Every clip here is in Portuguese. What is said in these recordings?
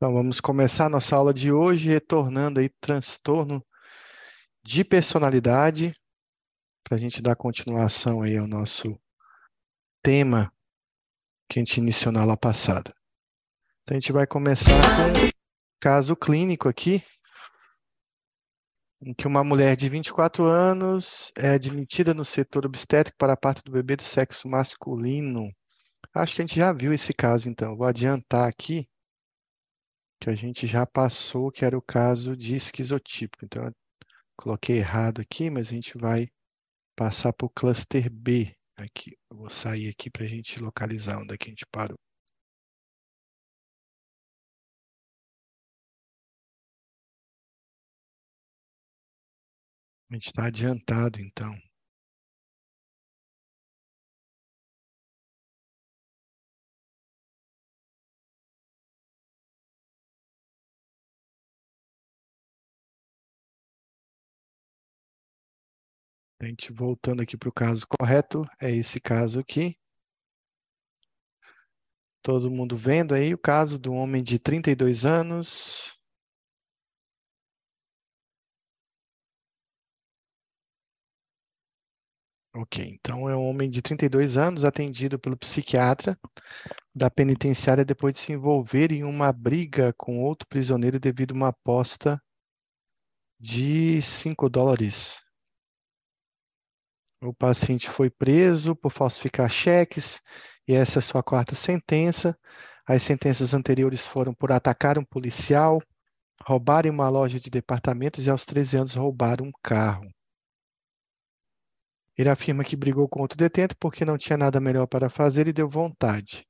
Então, vamos começar nossa aula de hoje retornando aí transtorno de personalidade, para a gente dar continuação aí ao nosso tema que a gente iniciou na aula passada. Então, a gente vai começar com um caso clínico aqui, em que uma mulher de 24 anos é admitida no setor obstétrico para a parte do bebê do sexo masculino. Acho que a gente já viu esse caso, então. Vou adiantar aqui que a gente já passou, que era o caso de esquizotípico. Então, eu coloquei errado aqui, mas a gente vai passar para o cluster B aqui. Eu vou sair aqui para a gente localizar onde é que a gente parou. A gente está adiantado, então. A gente voltando aqui para o caso correto, é esse caso aqui. Todo mundo vendo aí o caso do homem de 32 anos. Ok, então é um homem de 32 anos atendido pelo psiquiatra da penitenciária depois de se envolver em uma briga com outro prisioneiro devido a uma aposta de 5 dólares. O paciente foi preso por falsificar cheques e essa é a sua quarta sentença. As sentenças anteriores foram por atacar um policial, roubar em uma loja de departamentos e aos 13 anos roubar um carro. Ele afirma que brigou com outro detento porque não tinha nada melhor para fazer e deu vontade.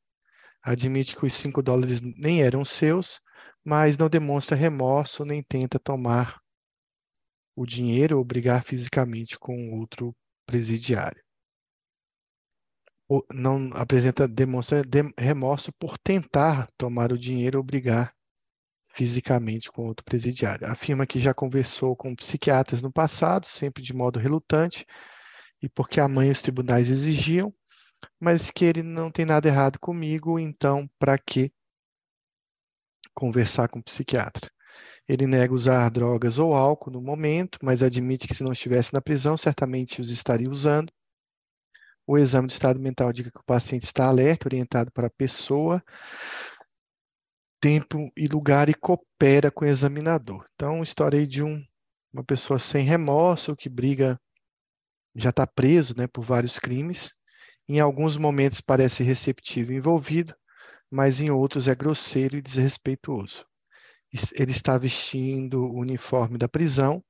Admite que os 5 dólares nem eram seus, mas não demonstra remorso nem tenta tomar o dinheiro ou brigar fisicamente com outro presidiário. Não apresenta, demonstra remorso por tentar tomar o dinheiro ou brigar fisicamente com outro presidiário. Afirma que já conversou com psiquiatras no passado, sempre de modo relutante, e porque a mãe e os tribunais exigiam, mas que ele não tem nada errado comigo, então para que conversar com o psiquiatra? Ele nega usar drogas ou álcool no momento, mas admite que se não estivesse na prisão, certamente os estaria usando. O exame do estado mental indica que o paciente está alerta, orientado para a pessoa, tempo e lugar e coopera com o examinador. Então, história de um, uma pessoa sem remorso, que briga, já está preso né, por vários crimes. Em alguns momentos parece receptivo e envolvido, mas em outros é grosseiro e desrespeituoso ele está vestindo o uniforme da prisão.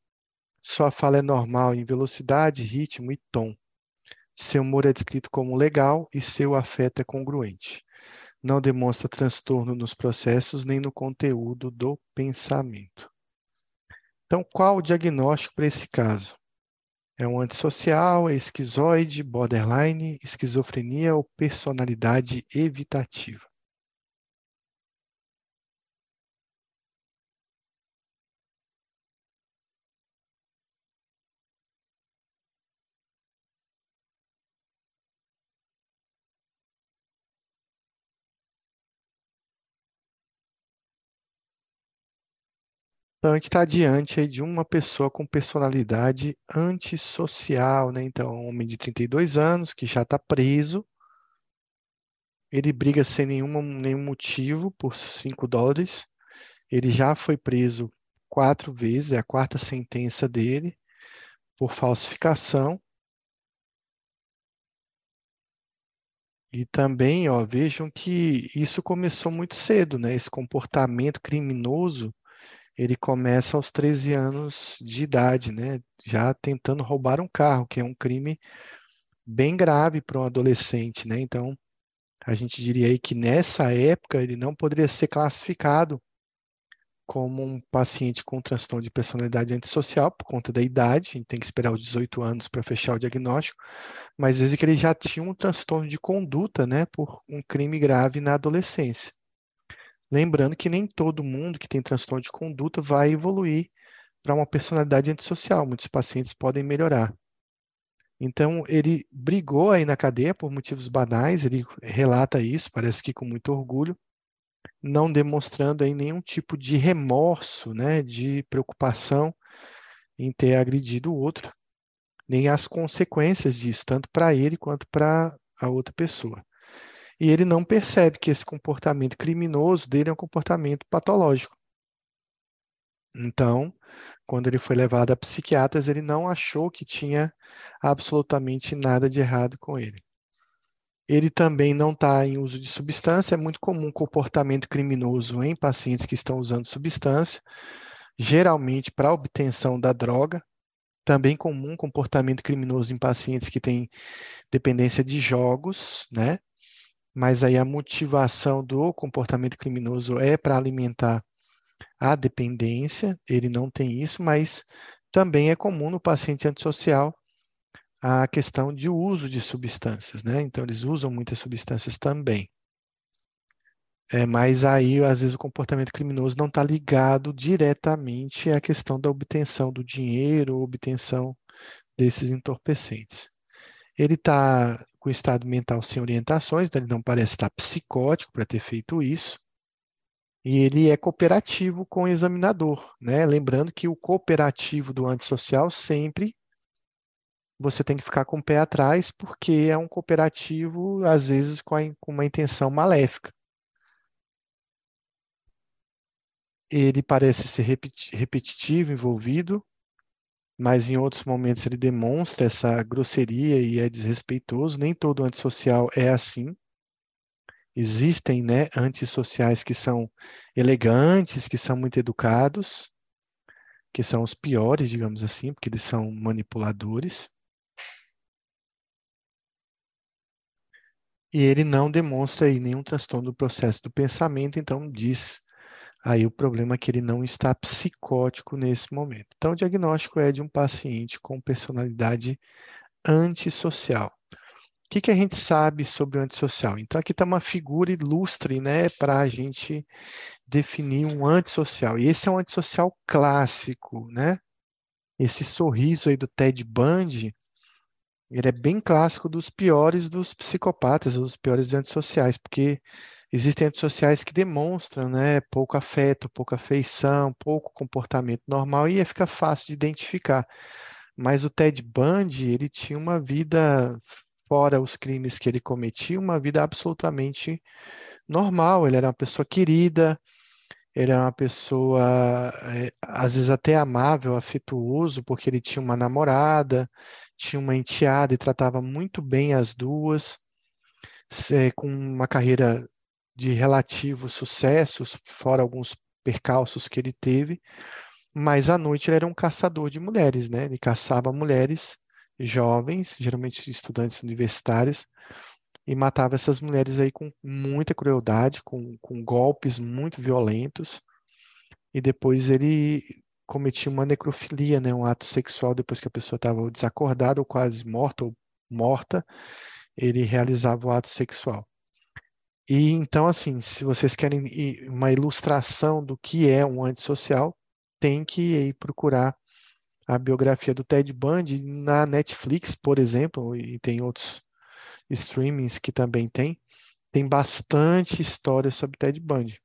Sua fala é normal em velocidade, ritmo e tom. Seu humor é descrito como legal e seu afeto é congruente. Não demonstra transtorno nos processos nem no conteúdo do pensamento. Então, qual o diagnóstico para esse caso? É um antissocial, é esquizoide, borderline, esquizofrenia ou personalidade evitativa? Então, a gente está diante de uma pessoa com personalidade antissocial, né? Então, um homem de 32 anos que já está preso, ele briga sem nenhuma, nenhum motivo por 5 dólares, ele já foi preso quatro vezes, é a quarta sentença dele, por falsificação. E também, ó, vejam que isso começou muito cedo, né? Esse comportamento criminoso ele começa aos 13 anos de idade, né? Já tentando roubar um carro, que é um crime bem grave para um adolescente, né? Então, a gente diria aí que nessa época ele não poderia ser classificado como um paciente com transtorno de personalidade antissocial por conta da idade, a gente tem que esperar os 18 anos para fechar o diagnóstico, mas vezes que ele já tinha um transtorno de conduta, né, por um crime grave na adolescência. Lembrando que nem todo mundo que tem transtorno de conduta vai evoluir para uma personalidade antissocial. Muitos pacientes podem melhorar. Então, ele brigou aí na cadeia por motivos banais, ele relata isso, parece que com muito orgulho, não demonstrando aí nenhum tipo de remorso, né, de preocupação em ter agredido o outro, nem as consequências disso, tanto para ele quanto para a outra pessoa. E ele não percebe que esse comportamento criminoso dele é um comportamento patológico. Então, quando ele foi levado a psiquiatras, ele não achou que tinha absolutamente nada de errado com ele. Ele também não está em uso de substância, é muito comum comportamento criminoso em pacientes que estão usando substância, geralmente para obtenção da droga. Também comum comportamento criminoso em pacientes que têm dependência de jogos, né? Mas aí a motivação do comportamento criminoso é para alimentar a dependência, ele não tem isso, mas também é comum no paciente antissocial a questão de uso de substâncias, né? Então, eles usam muitas substâncias também. É, mas aí, às vezes, o comportamento criminoso não está ligado diretamente à questão da obtenção do dinheiro obtenção desses entorpecentes. Ele está com estado mental sem orientações, então ele não parece estar psicótico para ter feito isso. E ele é cooperativo com o examinador, né? Lembrando que o cooperativo do antissocial sempre você tem que ficar com o pé atrás, porque é um cooperativo, às vezes, com, a, com uma intenção maléfica. Ele parece ser repetitivo, envolvido, mas em outros momentos ele demonstra essa grosseria e é desrespeitoso. Nem todo antissocial é assim. Existem, né, antissociais que são elegantes, que são muito educados, que são os piores, digamos assim, porque eles são manipuladores. E ele não demonstra aí nenhum transtorno do processo do pensamento, então diz aí o problema é que ele não está psicótico nesse momento. Então, o diagnóstico é de um paciente com personalidade antissocial. O que, que a gente sabe sobre o antissocial? Então, aqui está uma figura ilustre né, para a gente definir um antissocial. E esse é um antissocial clássico, né? Esse sorriso aí do Ted Bundy, ele é bem clássico dos piores dos psicopatas, dos piores antissociais, porque existem antissociais que demonstram, né, pouco afeto, pouca afeição, pouco comportamento normal e fica fácil de identificar. Mas o Ted Bundy, ele tinha uma vida fora os crimes que ele cometia, uma vida absolutamente normal. Ele era uma pessoa querida, ele era uma pessoa, é, às vezes até amável, afetuoso, porque ele tinha uma namorada, tinha uma enteada e tratava muito bem as duas, com uma carreira de relativo sucesso, fora alguns percalços que ele teve, mas à noite ele era um caçador de mulheres, né? Ele caçava mulheres jovens, geralmente estudantes universitárias, e matava essas mulheres aí com muita crueldade, com, com golpes muito violentos, e depois ele cometia uma necrofilia, né, um ato sexual depois que a pessoa estava desacordada ou quase morta ou morta, ele realizava o ato sexual. E então, assim, se vocês querem uma ilustração do que é um antissocial, tem que ir procurar a biografia do Ted Bundy na Netflix, por exemplo, e tem outros streamings que também tem, tem bastante história sobre Ted Bundy.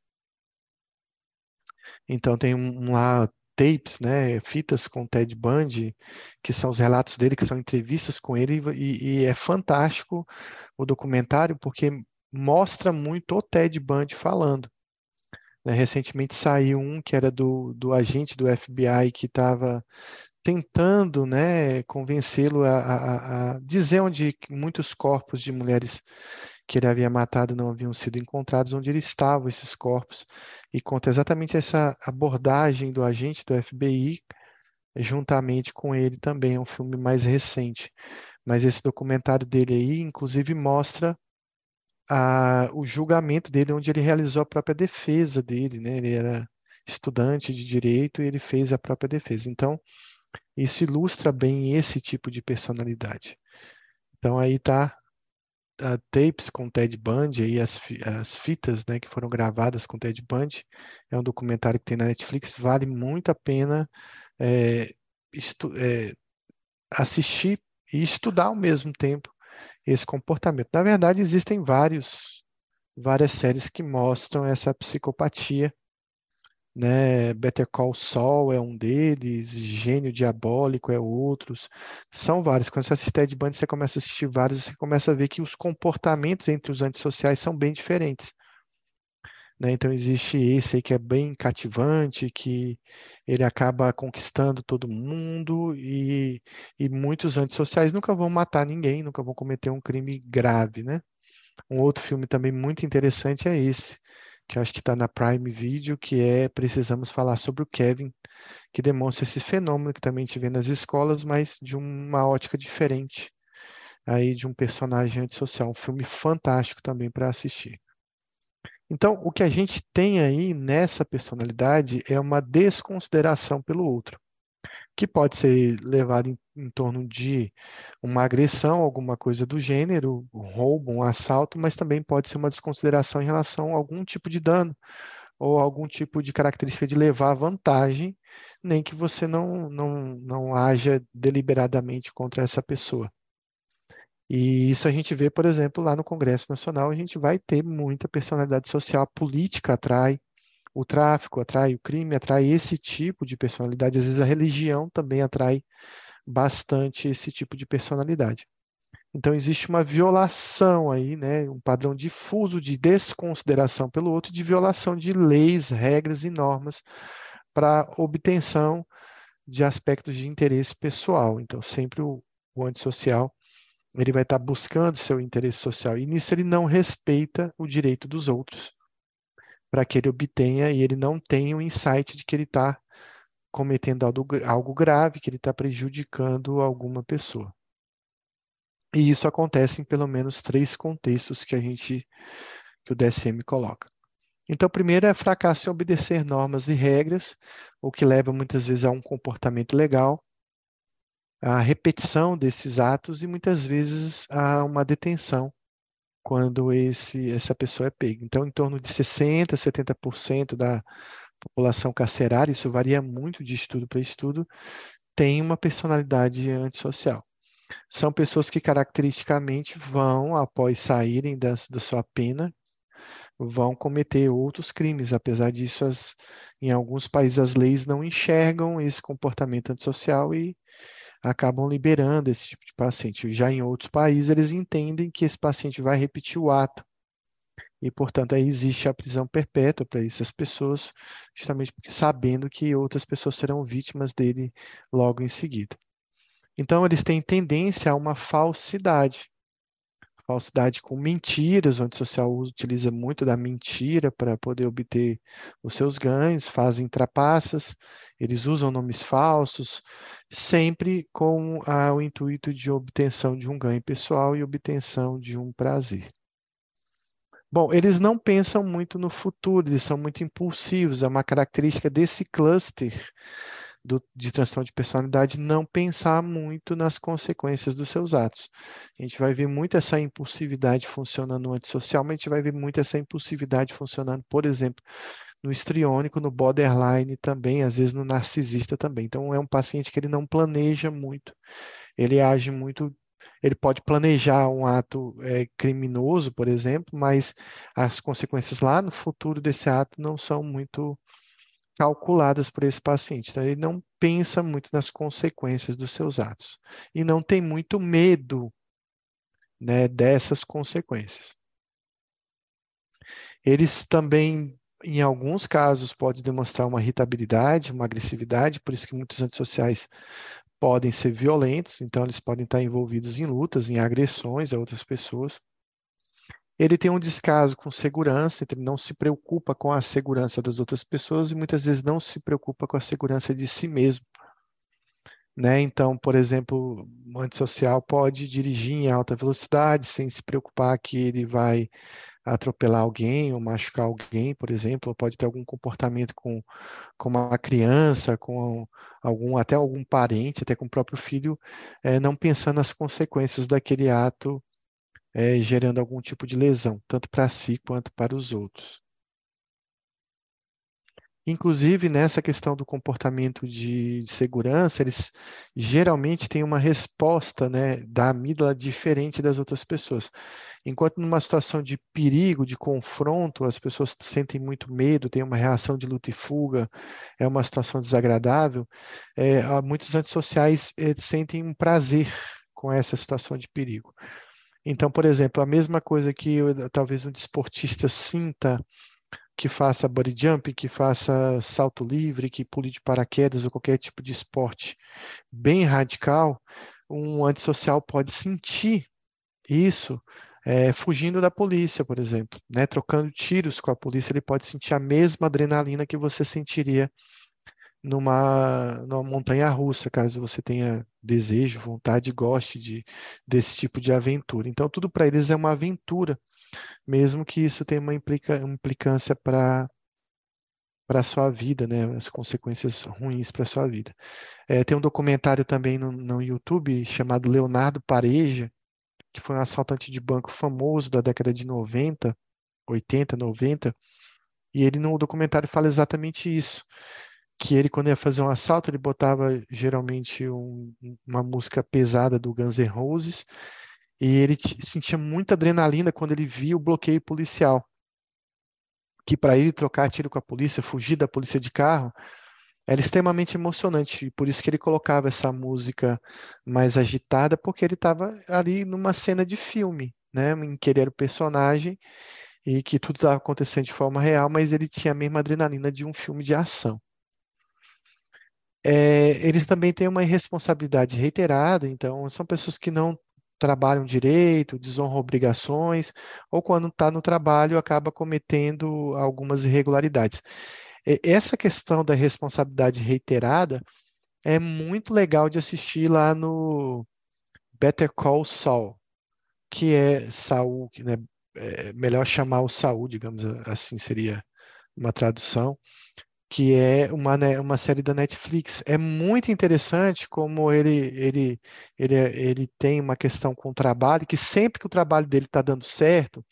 Então tem um, lá tapes, né, fitas com Ted Bundy, que são os relatos dele, que são entrevistas com ele, e, e é fantástico o documentário porque mostra muito o Ted Bundy falando. Né, recentemente saiu um que era do, do agente do FBI que estava tentando né, convencê-lo a, a, a, dizer onde muitos corpos de mulheres que ele havia matado não haviam sido encontrados, onde eles estavam esses corpos, e conta exatamente essa abordagem do agente do FBI, juntamente com ele também, é um filme mais recente. Mas esse documentário dele aí, inclusive, mostra a, o julgamento dele, onde ele realizou a própria defesa dele, né? Ele era estudante de direito e ele fez a própria defesa. Então, isso ilustra bem esse tipo de personalidade. Então aí está a tapes com Ted Bundy aí as, as fitas né, que foram gravadas com Ted Bundy é um documentário que tem na Netflix vale muito a pena é, é, assistir e estudar ao mesmo tempo esse comportamento na verdade existem vários várias séries que mostram essa psicopatia. Né? Better Call Saul é um deles, Gênio Diabólico é outros. São vários. Quando você assiste Ted Bundy, você começa a assistir vários, você começa a ver que os comportamentos entre os antissociais são bem diferentes. Né? Então existe esse aí que é bem cativante, que ele acaba conquistando todo mundo e, e muitos antissociais nunca vão matar ninguém, nunca vão cometer um crime grave, né? Um outro filme também muito interessante é esse, que acho que está na Prime Video, que é Precisamos Falar sobre o Kevin, que demonstra esse fenômeno que também gente vê nas escolas, mas de uma ótica diferente aí de um personagem antissocial. Um filme fantástico também para assistir. Então, o que a gente tem aí nessa personalidade é uma desconsideração pelo outro, que pode ser levado em, em torno de uma agressão, alguma coisa do gênero, um roubo, um assalto, mas também pode ser uma desconsideração em relação a algum tipo de dano ou algum tipo de característica de levar vantagem, nem que você não, não, não haja deliberadamente contra essa pessoa. E isso a gente vê, por exemplo, lá no Congresso Nacional, a gente vai ter muita personalidade social. A política atrai, o tráfico atrai, o crime atrai esse tipo de personalidade. Às vezes a religião também atrai bastante esse tipo de personalidade. Então existe uma violação aí, né, um padrão difuso de desconsideração pelo outro, de violação de leis, regras e normas para obtenção de aspectos de interesse pessoal. Então sempre o, o antissocial ele vai estar buscando seu interesse social. E nisso ele não respeita o direito dos outros, para que ele obtenha e ele não tenha o insight de que ele está cometendo algo, algo grave, que ele está prejudicando alguma pessoa. E isso acontece em pelo menos três contextos que a gente, que o DSM coloca. Então, primeiro é fracasso em obedecer normas e regras, o que leva muitas vezes a um comportamento legal a repetição desses atos e muitas vezes a uma detenção quando esse, essa pessoa é pega. Então, em torno de 60%, 70% da população carcerária, isso varia muito de estudo para estudo, tem uma personalidade antissocial. São pessoas que caracteristicamente vão, após saírem da, da sua pena, vão cometer outros crimes. Apesar disso, as, em alguns países as leis não enxergam esse comportamento antissocial e acabam liberando esse tipo de paciente. Já em outros países, eles entendem que esse paciente vai repetir o ato. E, portanto, aí existe a prisão perpétua para essas pessoas, justamente porque sabendo que outras pessoas serão vítimas dele logo em seguida. Então, eles têm tendência a uma falsidade falsidade com mentiras, o antissocial utiliza muito da mentira para poder obter os seus ganhos, fazem trapaças, eles usam nomes falsos, sempre com o intuito de obtenção de um ganho pessoal e obtenção de um prazer. Bom, eles não pensam muito no futuro, eles são muito impulsivos, é uma característica desse cluster do, de transtorno de personalidade não pensar muito nas consequências dos seus atos. A gente vai ver muito essa impulsividade funcionando no antissocial, mas a gente vai ver muito essa impulsividade funcionando, por exemplo, no estriônico, no borderline também, às vezes no narcisista também. Então, é um paciente que ele não planeja muito, ele age muito ele pode planejar um ato é, criminoso, por exemplo, mas as consequências lá no futuro desse ato não são muito calculadas por esse paciente. Então, ele não pensa muito nas consequências dos seus atos e não tem muito medo né, dessas consequências. Eles também, em alguns casos, podem demonstrar uma irritabilidade, uma agressividade, por isso que muitos antissociais podem ser violentos, então eles podem estar envolvidos em lutas, em agressões a outras pessoas. Ele tem um descaso com segurança, então ele não se preocupa com a segurança das outras pessoas e muitas vezes não se preocupa com a segurança de si mesmo. Né? Então, por exemplo, o antissocial pode dirigir em alta velocidade sem se preocupar que ele vai atropelar alguém ou machucar alguém, por exemplo, ou pode ter algum comportamento com, com uma criança, com algum até algum parente, até com o próprio filho, é, não pensando nas consequências daquele ato é, gerando algum tipo de lesão, tanto para si quanto para os outros. Inclusive, nessa questão do comportamento de, de segurança, eles geralmente têm uma resposta né, da amígdala diferente das outras pessoas. Enquanto numa situação de perigo, de confronto, as pessoas sentem muito medo, têm uma reação de luta e fuga, é uma situação desagradável, é, muitos antissociais é, sentem um prazer com essa situação de perigo. Então, por exemplo, a mesma coisa que eu, talvez um desportista sinta que faça body jump, que faça salto livre, que pule de paraquedas ou qualquer tipo de esporte bem radical, um antissocial pode sentir isso é, fugindo da polícia, por exemplo, né? trocando tiros com a polícia, ele pode sentir a mesma adrenalina que você sentiria numa, numa montanha russa, caso você tenha desejo, vontade, goste de, desse tipo de aventura. Então, tudo para eles é uma aventura mesmo que isso tenha uma implica, implicância para para a sua vida, né, as consequências ruins para a sua vida. É, tem um documentário também no, no YouTube chamado Leonardo Pareja, que foi um assaltante de banco famoso da década de 90, 80, 90, e ele no documentário fala exatamente isso, que ele quando ia fazer um assalto, ele botava geralmente um, uma música pesada do Guns N' Roses, e ele sentia muita adrenalina quando ele via o bloqueio policial. Que para ele trocar tiro com a polícia, fugir da polícia de carro, era extremamente emocionante. E por isso que ele colocava essa música mais agitada, porque ele estava ali numa cena de filme, né? Em que ele era o personagem e que tudo estava acontecendo de forma real, mas ele tinha a mesma adrenalina de um filme de ação. É, eles também têm uma irresponsabilidade reiterada, então são pessoas que não trabalham direito, desonram obrigações, ou quando está no trabalho acaba cometendo algumas irregularidades. Essa questão da responsabilidade reiterada é muito legal de assistir lá no Better Call Saul, que é Saul, né, é melhor chamar o Saul, digamos assim, seria uma tradução que é uma, né, uma série da Netflix. É muito interessante como ele, ele, ele, ele tem uma questão com o trabalho, que sempre que o trabalho dele está dando certo,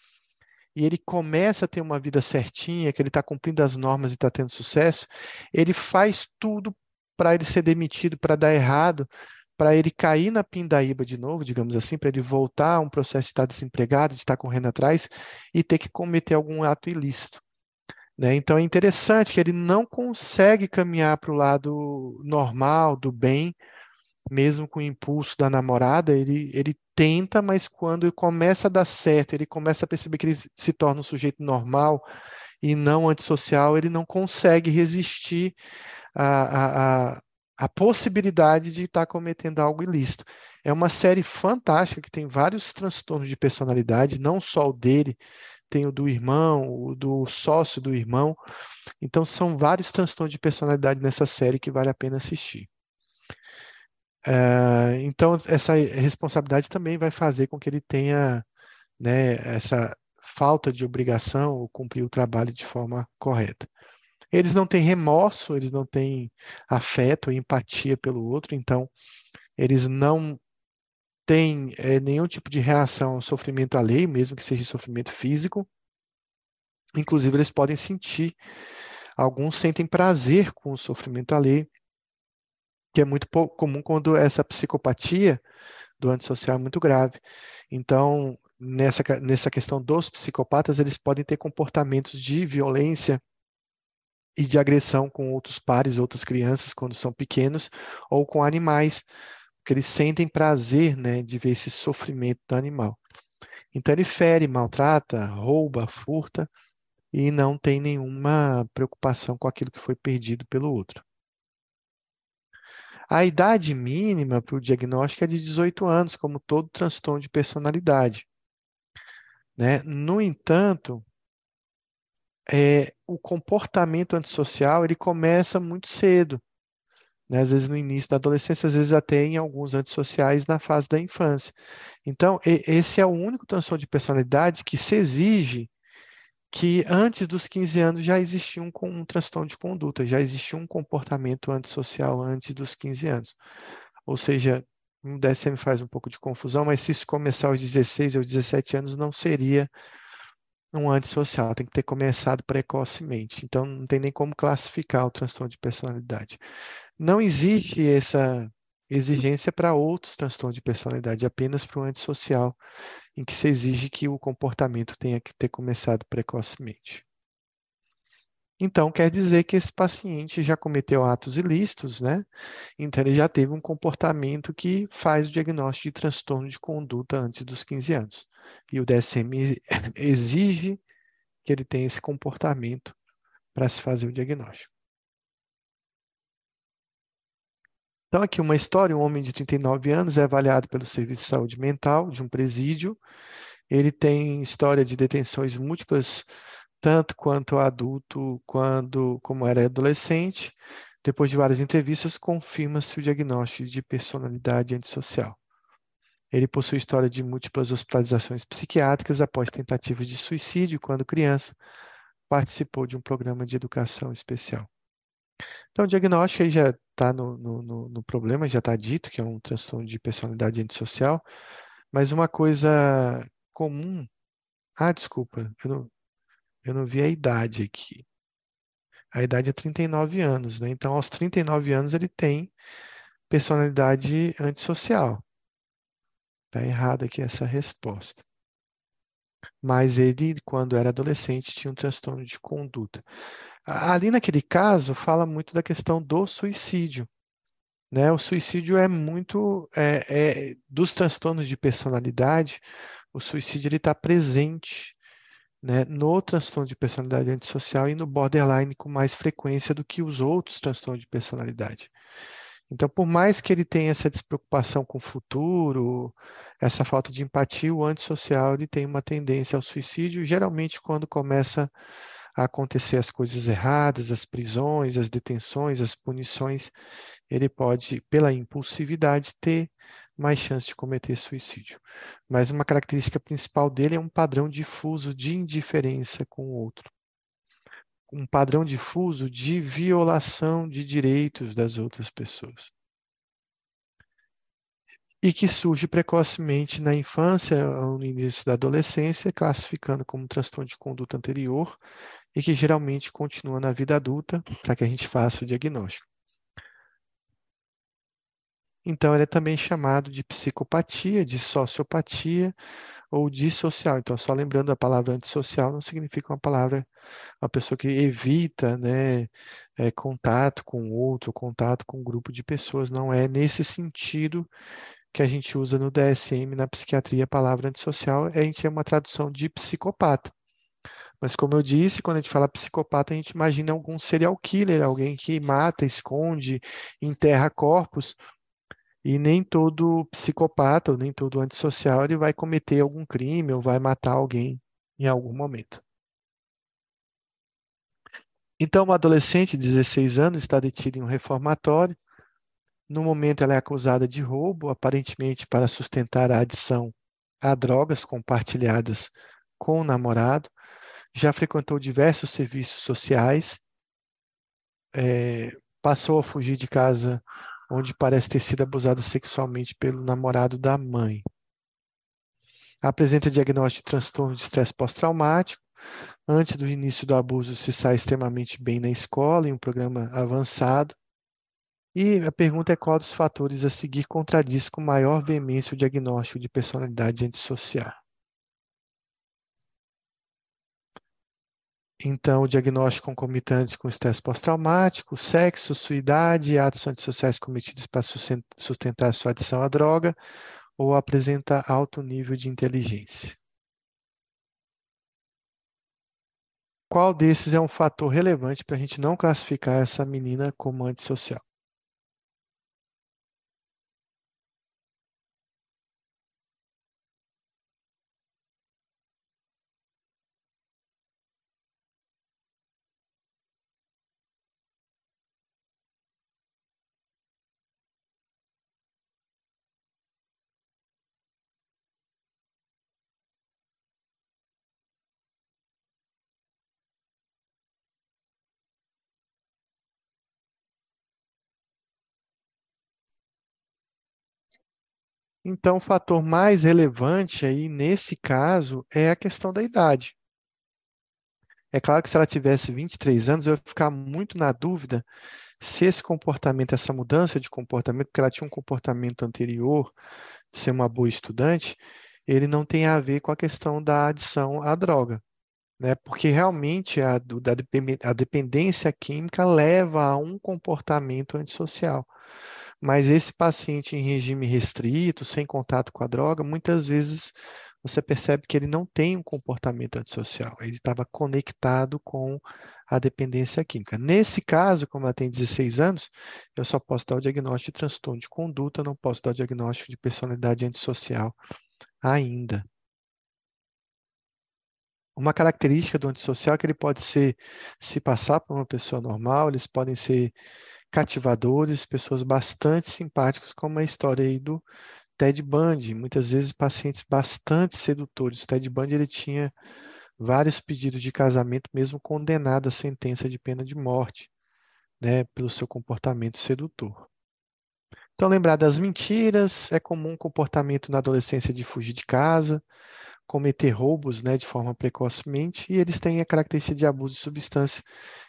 e ele começa a ter uma vida certinha, que ele está cumprindo as normas e está tendo sucesso, ele faz tudo para ele ser demitido, para dar errado, para ele cair na pindaíba de novo, digamos assim, para ele voltar a um processo de estar desempregado, de estar correndo atrás e ter que cometer algum ato ilícito. Né? Então é interessante que ele não consegue caminhar para o lado normal, do bem, mesmo com o impulso da namorada, ele, ele tenta, mas quando começa a dar certo, ele começa a perceber que ele se torna um sujeito normal e não antissocial, ele não consegue resistir à, à, à possibilidade de estar cometendo algo ilícito. É uma série fantástica que tem vários transtornos de personalidade, não só o dele, tem o do irmão, o do sócio do irmão. Então, são vários transtornos de personalidade nessa série que vale a pena assistir. Uh, então, essa responsabilidade também vai fazer com que ele tenha né, essa falta de obrigação ou cumprir o trabalho de forma correta. Eles não têm remorso, eles não têm afeto empatia pelo outro, então eles não tem é, nenhum tipo de reação ao sofrimento alheio, mesmo que seja sofrimento físico. Inclusive, eles podem sentir, alguns sentem prazer com o sofrimento alheio, que é muito comum quando essa psicopatia do antissocial é muito grave. Então, nessa, nessa questão dos psicopatas, eles podem ter comportamentos de violência e de agressão com outros pares, outras crianças, quando são pequenos, ou com animais, porque eles sentem prazer né, de ver esse sofrimento do animal. Então ele fere, maltrata, rouba, furta e não tem nenhuma preocupação com aquilo que foi perdido pelo outro. A idade mínima para o diagnóstico é de 18 anos, como todo transtorno de personalidade. Né? No entanto, é, o comportamento antissocial ele começa muito cedo né? às vezes no início da adolescência, às vezes até em alguns antissociais na fase da infância. Então, esse é o único transtorno de personalidade que se exige que antes dos 15 anos já existia um, um transtorno de conduta, já existia um comportamento antissocial antes dos 15 anos. Ou seja, no DSM faz um pouco de confusão, mas se isso começar aos 16 ou 17 anos, não seria um antissocial, tem que ter começado precocemente. Então, não tem nem como classificar o transtorno de personalidade. Não existe essa exigência para outros transtornos de personalidade, apenas para o antissocial, em que se exige que o comportamento tenha que ter começado precocemente. Então, quer dizer que esse paciente já cometeu atos ilícitos, né? Então, ele já teve um comportamento que faz o diagnóstico de transtorno de conduta antes dos 15 anos. E o DSM exige que ele tenha esse comportamento para se fazer o diagnóstico. Então, aqui uma história: um homem de 39 anos é avaliado pelo Serviço de Saúde Mental de um presídio. Ele tem história de detenções múltiplas tanto quanto adulto, quando como era adolescente. Depois de várias entrevistas, confirma-se o diagnóstico de personalidade antissocial. Ele possui história de múltiplas hospitalizações psiquiátricas após tentativas de suicídio quando criança. Participou de um programa de educação especial. Então, o diagnóstico aí já está no, no, no, problema, já está dito que é um transtorno de personalidade antissocial, mas uma coisa comum. Ah, desculpa, eu não, eu não vi a idade aqui. A idade é 39 anos, né? Então, aos 39 anos, ele tem personalidade antissocial. Está errada aqui essa resposta. Mas ele, quando era adolescente, tinha um transtorno de conduta. Ali naquele caso, fala muito da questão do suicídio. Né? O suicídio é muito é, é, dos transtornos de personalidade. O suicídio está presente né, no transtorno de personalidade antissocial e no borderline com mais frequência do que os outros transtornos de personalidade. Então, por mais que ele tenha essa despreocupação com o futuro, essa falta de empatia, o antissocial ele tem uma tendência ao suicídio, geralmente quando começa a acontecer as coisas erradas, as prisões, as detenções, as punições, ele pode, pela impulsividade, ter mais chance de cometer suicídio. Mas uma característica principal dele é um padrão difuso de indiferença com o outro. Um padrão difuso de violação de direitos das outras pessoas. E que surge precocemente na infância no início da adolescência, classificando como transtorno de conduta anterior, e que geralmente continua na vida adulta para que a gente faça o diagnóstico. Então, ele é também chamado de psicopatia, de sociopatia ou dissocial. Então, só lembrando, a palavra antissocial não significa uma palavra, uma pessoa que evita né, é, contato com outro, contato com um grupo de pessoas. Não é nesse sentido que a gente usa no DSM, na psiquiatria, a palavra antissocial, a gente é uma tradução de psicopata. Mas, como eu disse, quando a gente fala psicopata, a gente imagina algum serial killer, alguém que mata, esconde, enterra corpos. E nem todo psicopata ou nem todo antissocial ele vai cometer algum crime ou vai matar alguém em algum momento. Então, uma adolescente de 16 anos está detida em um reformatório. No momento, ela é acusada de roubo, aparentemente para sustentar a adição a drogas compartilhadas com o namorado já frequentou diversos serviços sociais, é, passou a fugir de casa onde parece ter sido abusada sexualmente pelo namorado da mãe. Apresenta diagnóstico de transtorno de estresse pós-traumático. Antes do início do abuso, se sai extremamente bem na escola, em um programa avançado. E a pergunta é qual dos fatores a seguir contradiz com maior veemência o diagnóstico de personalidade antissocial. Então, o diagnóstico concomitante com estresse pós-traumático, sexo, sua idade, atos antissociais cometidos para sustentar sua adição à droga ou apresenta alto nível de inteligência. Qual desses é um fator relevante para a gente não classificar essa menina como antissocial? Então, o fator mais relevante aí nesse caso é a questão da idade. É claro que se ela tivesse 23 anos, eu ia ficar muito na dúvida se esse comportamento, essa mudança de comportamento, porque ela tinha um comportamento anterior de ser uma boa estudante, ele não tem a ver com a questão da adição à droga, né? Porque realmente a, a dependência química leva a um comportamento antissocial. Mas esse paciente em regime restrito, sem contato com a droga, muitas vezes você percebe que ele não tem um comportamento antissocial, ele estava conectado com a dependência química. Nesse caso, como ela tem 16 anos, eu só posso dar o diagnóstico de transtorno de conduta, não posso dar o diagnóstico de personalidade antissocial ainda. Uma característica do antissocial é que ele pode ser se passar por uma pessoa normal, eles podem ser cativadores, pessoas bastante simpáticas, como a história aí do Ted Bundy, muitas vezes pacientes bastante sedutores. O Ted Bundy ele tinha vários pedidos de casamento, mesmo condenado à sentença de pena de morte, né, pelo seu comportamento sedutor. Então, lembrar das mentiras, é comum comportamento na adolescência de fugir de casa, cometer roubos né, de forma precocemente, e eles têm a característica de abuso de substância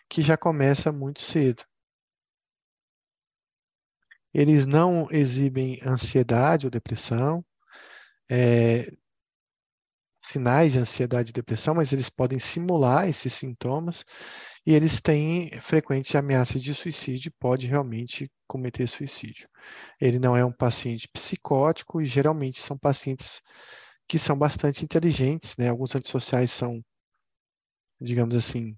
que já começa muito cedo. Eles não exibem ansiedade ou depressão, é, sinais de ansiedade e depressão, mas eles podem simular esses sintomas e eles têm frequentes ameaças de suicídio, pode realmente cometer suicídio. Ele não é um paciente psicótico e geralmente são pacientes que são bastante inteligentes, né? Alguns antissociais são, digamos assim,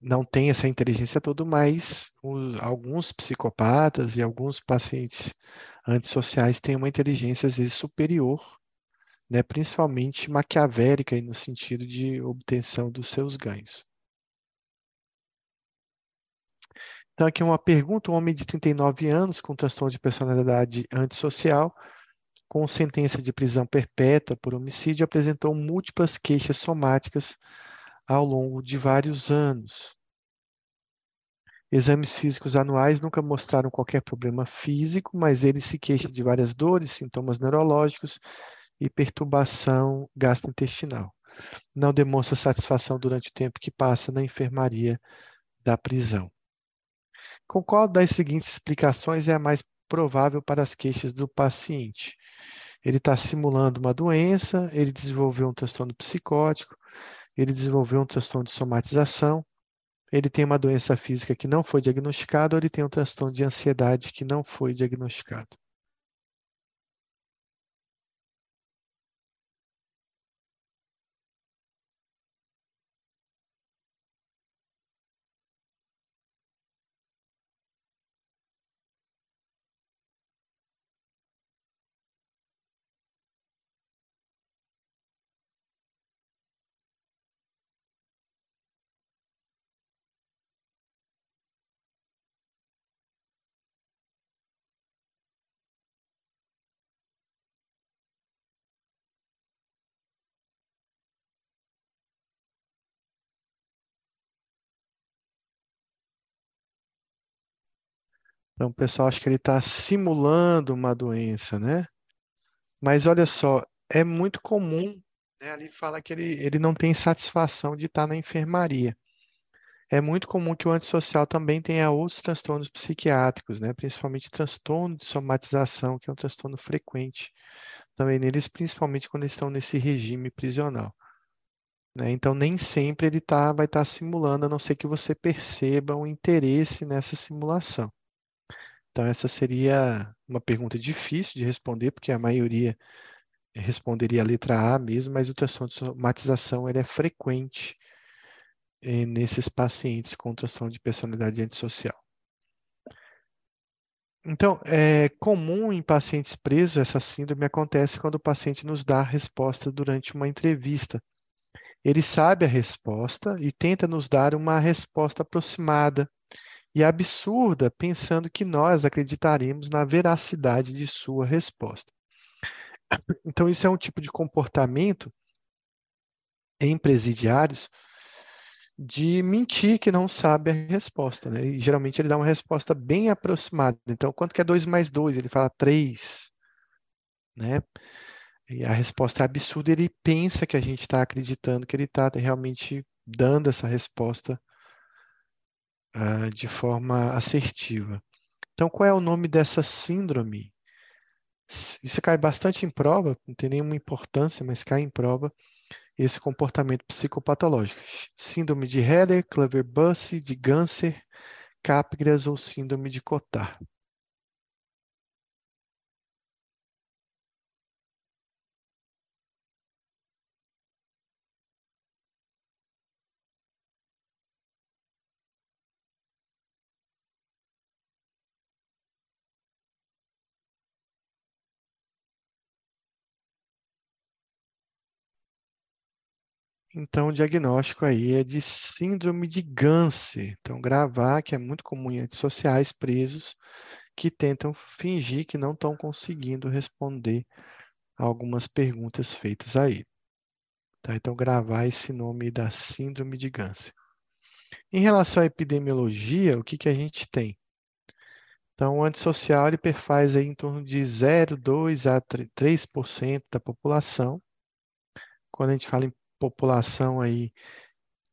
não tem essa inteligência toda, mas alguns psicopatas e alguns pacientes antissociais têm uma inteligência às vezes superior, né, principalmente maquiavélica no sentido de obtenção dos seus ganhos. Então, aqui uma pergunta: um homem de 39 anos com transtorno de personalidade antissocial, com sentença de prisão perpétua por homicídio, apresentou múltiplas queixas somáticas ao longo de vários anos. Exames físicos anuais nunca mostraram qualquer problema físico, mas ele se queixa de várias dores, sintomas neurológicos e perturbação gastrointestinal. Não demonstra satisfação durante o tempo que passa na enfermaria da prisão. Com qual das seguintes explicações é a mais provável para as queixas do paciente? Ele está simulando uma doença, ele desenvolveu um transtorno psicótico, ele desenvolveu um transtorno de somatização, ele tem uma doença física que não foi diagnosticada ou ele tem um transtorno de ansiedade que não foi diagnosticado. Então, o pessoal acha que ele está simulando uma doença, né? Mas olha só, é muito comum, né? Ali fala que ele, ele não tem satisfação de estar na enfermaria. É muito comum que o antissocial também tenha outros transtornos psiquiátricos, né? Principalmente transtorno de somatização, que é um transtorno frequente também neles, principalmente quando eles estão nesse regime prisional. Né? Então, nem sempre ele tá, vai estar tá simulando, a não ser que você perceba o interesse nessa simulação. Então, essa seria uma pergunta difícil de responder, porque a maioria responderia a letra A mesmo, mas o transtorno de somatização ele é frequente eh, nesses pacientes com transtorno de personalidade antissocial. Então, é comum em pacientes presos, essa síndrome acontece quando o paciente nos dá a resposta durante uma entrevista. Ele sabe a resposta e tenta nos dar uma resposta aproximada, e absurda, pensando que nós acreditaremos na veracidade de sua resposta. Então, isso é um tipo de comportamento em presidiários de mentir que não sabe a resposta, né? E geralmente ele dá uma resposta bem aproximada. Então, quanto que é 2 mais 2? Ele fala 3, né? E a resposta é absurda, ele pensa que a gente está acreditando que ele está realmente dando essa resposta uh, de forma assertiva. Então, qual é o nome dessa síndrome? Isso cai bastante em prova, não tem nenhuma importância, mas cai em prova esse comportamento psicopatológico. Síndrome de Heller, Clever-Bussy, de Ganser, Capgras ou síndrome de Cotard. Então, o diagnóstico aí é de síndrome de Ganser. Então, gravar, que é muito comum em antissociais presos que tentam fingir que não estão conseguindo responder algumas perguntas feitas a ele. Tá? Então, gravar esse nome da síndrome de Ganser. Em relação à epidemiologia, o que, que a gente tem? Então, o antissocial ele perfaz aí em torno de 0,2 a 3% da população. Quando a gente fala em população aí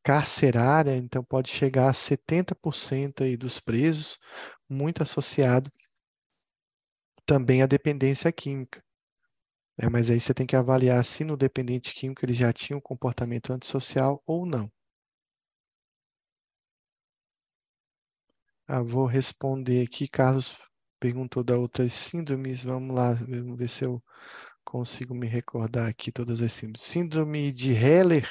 carcerária, então pode chegar a 70% aí dos presos, muito associado também à dependência química. É, mas aí você tem que avaliar se no dependente químico ele já tinha um comportamento antissocial ou não. Ah, vou responder aqui. Carlos perguntou da outras síndromes. Vamos lá, vamos ver se eu consigo me recordar aqui todas as síndromes. Síndrome de Heller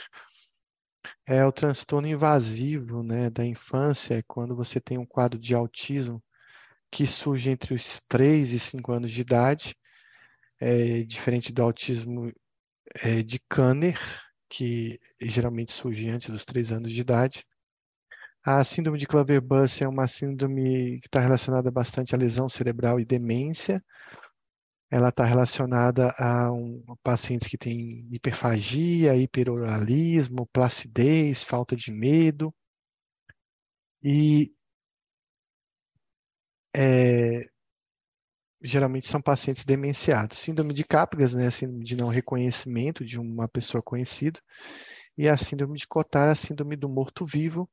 é o transtorno invasivo né, da infância, é quando você tem um quadro de autismo que surge entre os 3 e 5 anos de idade, é diferente do autismo é, de Kanner, que geralmente surge antes dos 3 anos de idade. A síndrome de Clever-Buss é uma síndrome que está relacionada bastante à lesão cerebral e demência, ela está relacionada a um, pacientes que têm hiperfagia, hiperoralismo, placidez, falta de medo. E é, geralmente são pacientes demenciados. Síndrome de Capgras, né, síndrome de não reconhecimento de uma pessoa conhecida, e a síndrome de Cotard, a síndrome do morto-vivo,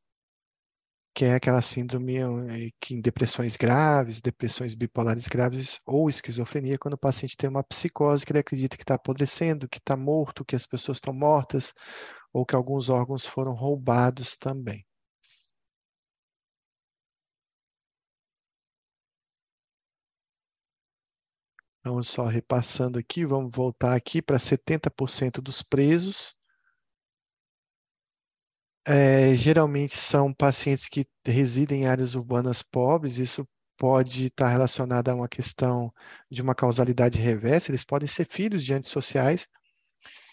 que é aquela síndrome eh, que em depressões graves, depressões bipolares graves ou esquizofrenia, quando o paciente tem uma psicose que ele acredita que está apodrecendo, que está morto, que as pessoas estão mortas, ou que alguns órgãos foram roubados também. Então, só repassando aqui, vamos voltar aqui para 70% dos presos é, geralmente são pacientes que residem em áreas urbanas pobres, isso pode estar relacionado a uma questão de uma causalidade reversa, eles podem ser filhos de antissociais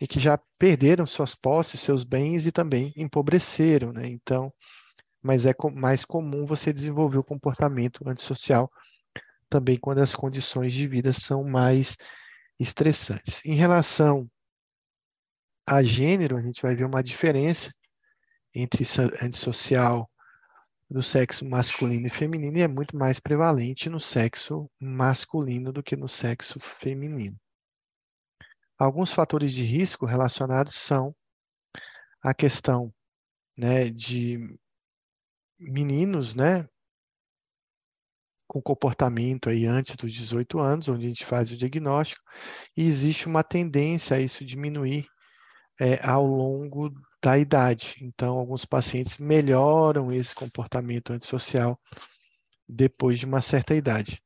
e que já perderam suas posses, seus bens e também empobreceram, né? Então, mas é mais comum você desenvolver o comportamento antissocial também quando as condições de vida são mais estressantes. Em relação a gênero, a gente vai ver uma diferença entre antissocial do sexo masculino e feminino e é muito mais prevalente no sexo masculino do que no sexo feminino. Alguns fatores de risco relacionados são a questão né, de meninos, né, com comportamento aí antes dos 18 anos, onde a gente faz o diagnóstico, e existe uma tendência a isso diminuir é, ao longo da idade. Então, alguns pacientes melhoram esse comportamento antissocial depois de uma certa idade.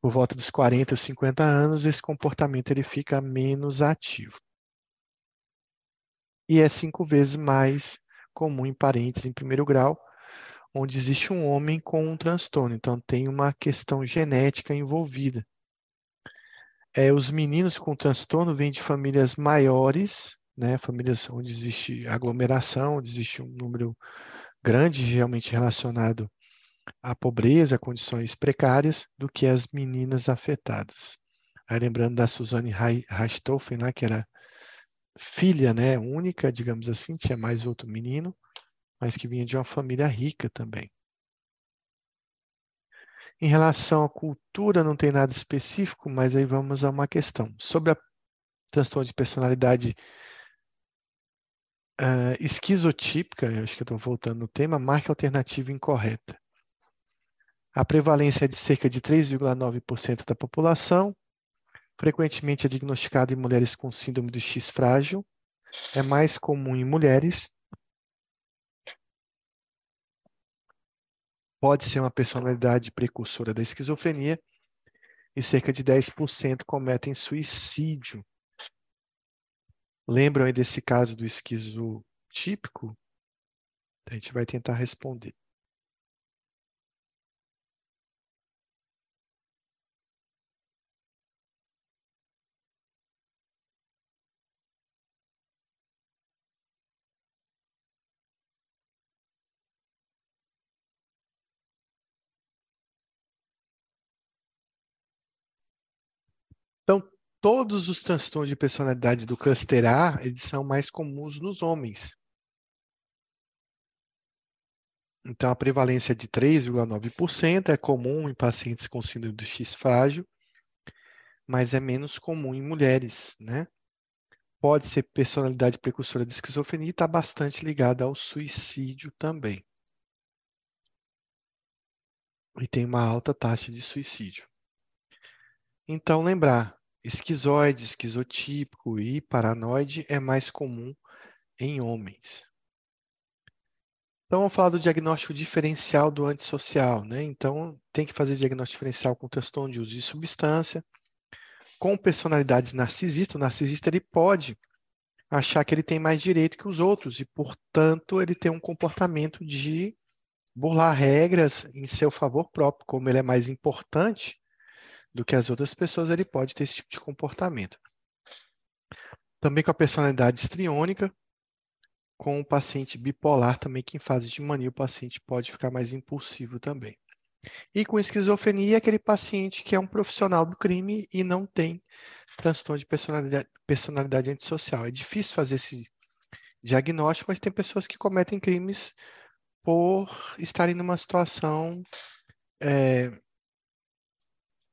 Por volta dos 40 ou 50 anos, esse comportamento ele fica menos ativo. E é cinco vezes mais comum em parentes em primeiro grau, onde existe um homem com um transtorno. Então, tem uma questão genética envolvida. É, os meninos com transtorno vêm de famílias maiores né, famílias onde existe aglomeração, onde existe um número grande realmente relacionado à pobreza, a condições precárias, do que as meninas afetadas. Aí lembrando da Suzanne Richthofen, lá, que era filha né, única, digamos assim, tinha mais outro menino, mas que vinha de uma família rica também. Em relação à cultura, não tem nada específico, mas aí vamos a uma questão. Sobre a transtorno de personalidade uh, esquizotípica, acho que eu estou voltando no tema, marca alternativa incorreta. A prevalência é de cerca de 3,9% da população, frequentemente é diagnosticada em mulheres com síndrome do X frágil, é mais comum em mulheres, pode ser uma personalidade precursora da esquizofrenia e cerca de 10% cometem suicídio. Lembram aí desse caso do esquizotípico? A gente vai tentar responder. Então, todos os transtornos de personalidade do cluster A, eles são mais comuns nos homens. Então, a prevalência de 3,9% é comum em pacientes com síndrome do X frágil, mas é menos comum em mulheres, né? Pode ser personalidade precursora de esquizofrenia e está bastante ligada ao suicídio também. E tem uma alta taxa de suicídio. Então, lembrar, esquizoide, esquizotípico e paranoide é mais comum em homens. Então, vamos falar do diagnóstico diferencial do antissocial, né? Então, tem que fazer diagnóstico diferencial com transtorno de uso de substância, com personalidades narcisistas. O narcisista ele pode achar que ele tem mais direito que os outros e, portanto, ele tem um comportamento de burlar regras em seu favor próprio. Como ele é mais importante, do que as outras pessoas, ele pode ter esse tipo de comportamento. Também com a personalidade estriônica, com o paciente bipolar também, que em fase de mania o paciente pode ficar mais impulsivo também. E com esquizofrenia, aquele paciente que é um profissional do crime e não tem transtorno de personalidade, personalidade antissocial. É difícil fazer esse diagnóstico, mas tem pessoas que cometem crimes por estarem numa situação é,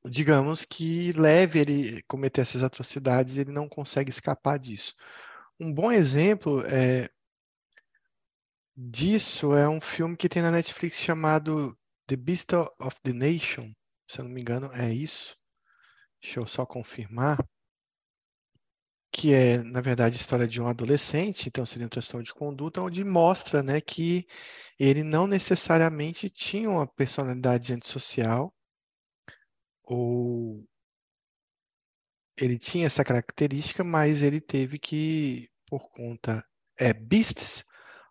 digamos que leve ele a cometer essas atrocidades, ele não consegue escapar disso. Um bom exemplo é, disso é um filme que tem na Netflix chamado The Beast of the Nation, se eu não me engano, é isso. Deixa eu só confirmar. Que é, na verdade, a história de um adolescente, então seria um transtorno de conduta, onde mostra né, que ele não necessariamente tinha uma personalidade antissocial, ou ele tinha essa característica, mas ele teve que, por conta, é Beasts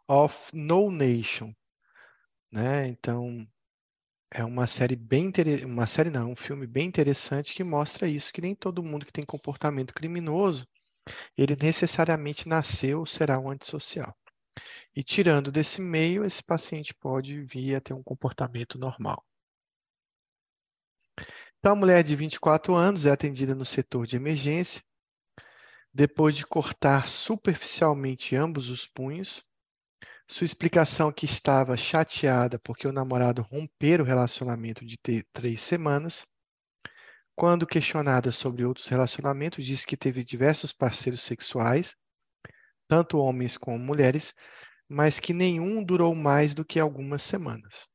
of No Nation, né? Então é uma série bem uma série não, um filme bem interessante que mostra isso, que nem todo mundo que tem comportamento criminoso, ele necessariamente nasceu será um antissocial. E tirando desse meio, esse paciente pode vir a ter um comportamento normal. Então, a mulher de 24 anos é atendida no setor de emergência. Depois de cortar superficialmente ambos os punhos, sua explicação que estava chateada porque o namorado romper o relacionamento de três semanas. Quando questionada sobre outros relacionamentos, disse que teve diversos parceiros sexuais, tanto homens como mulheres, mas que nenhum durou mais do que algumas semanas.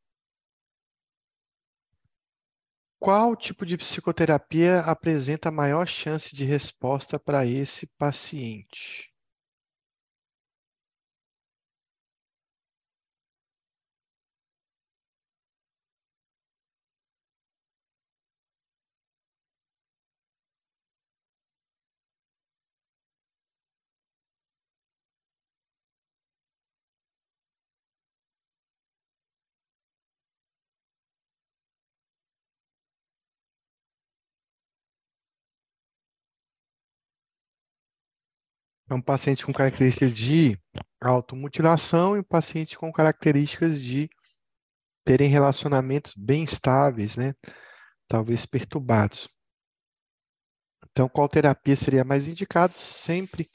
Qual tipo de psicoterapia apresenta maior chance de resposta para esse paciente? É um paciente com características de automutilação e um paciente com características de terem relacionamentos bem estáveis, né? Talvez perturbados. Então, qual terapia seria mais indicado? Sempre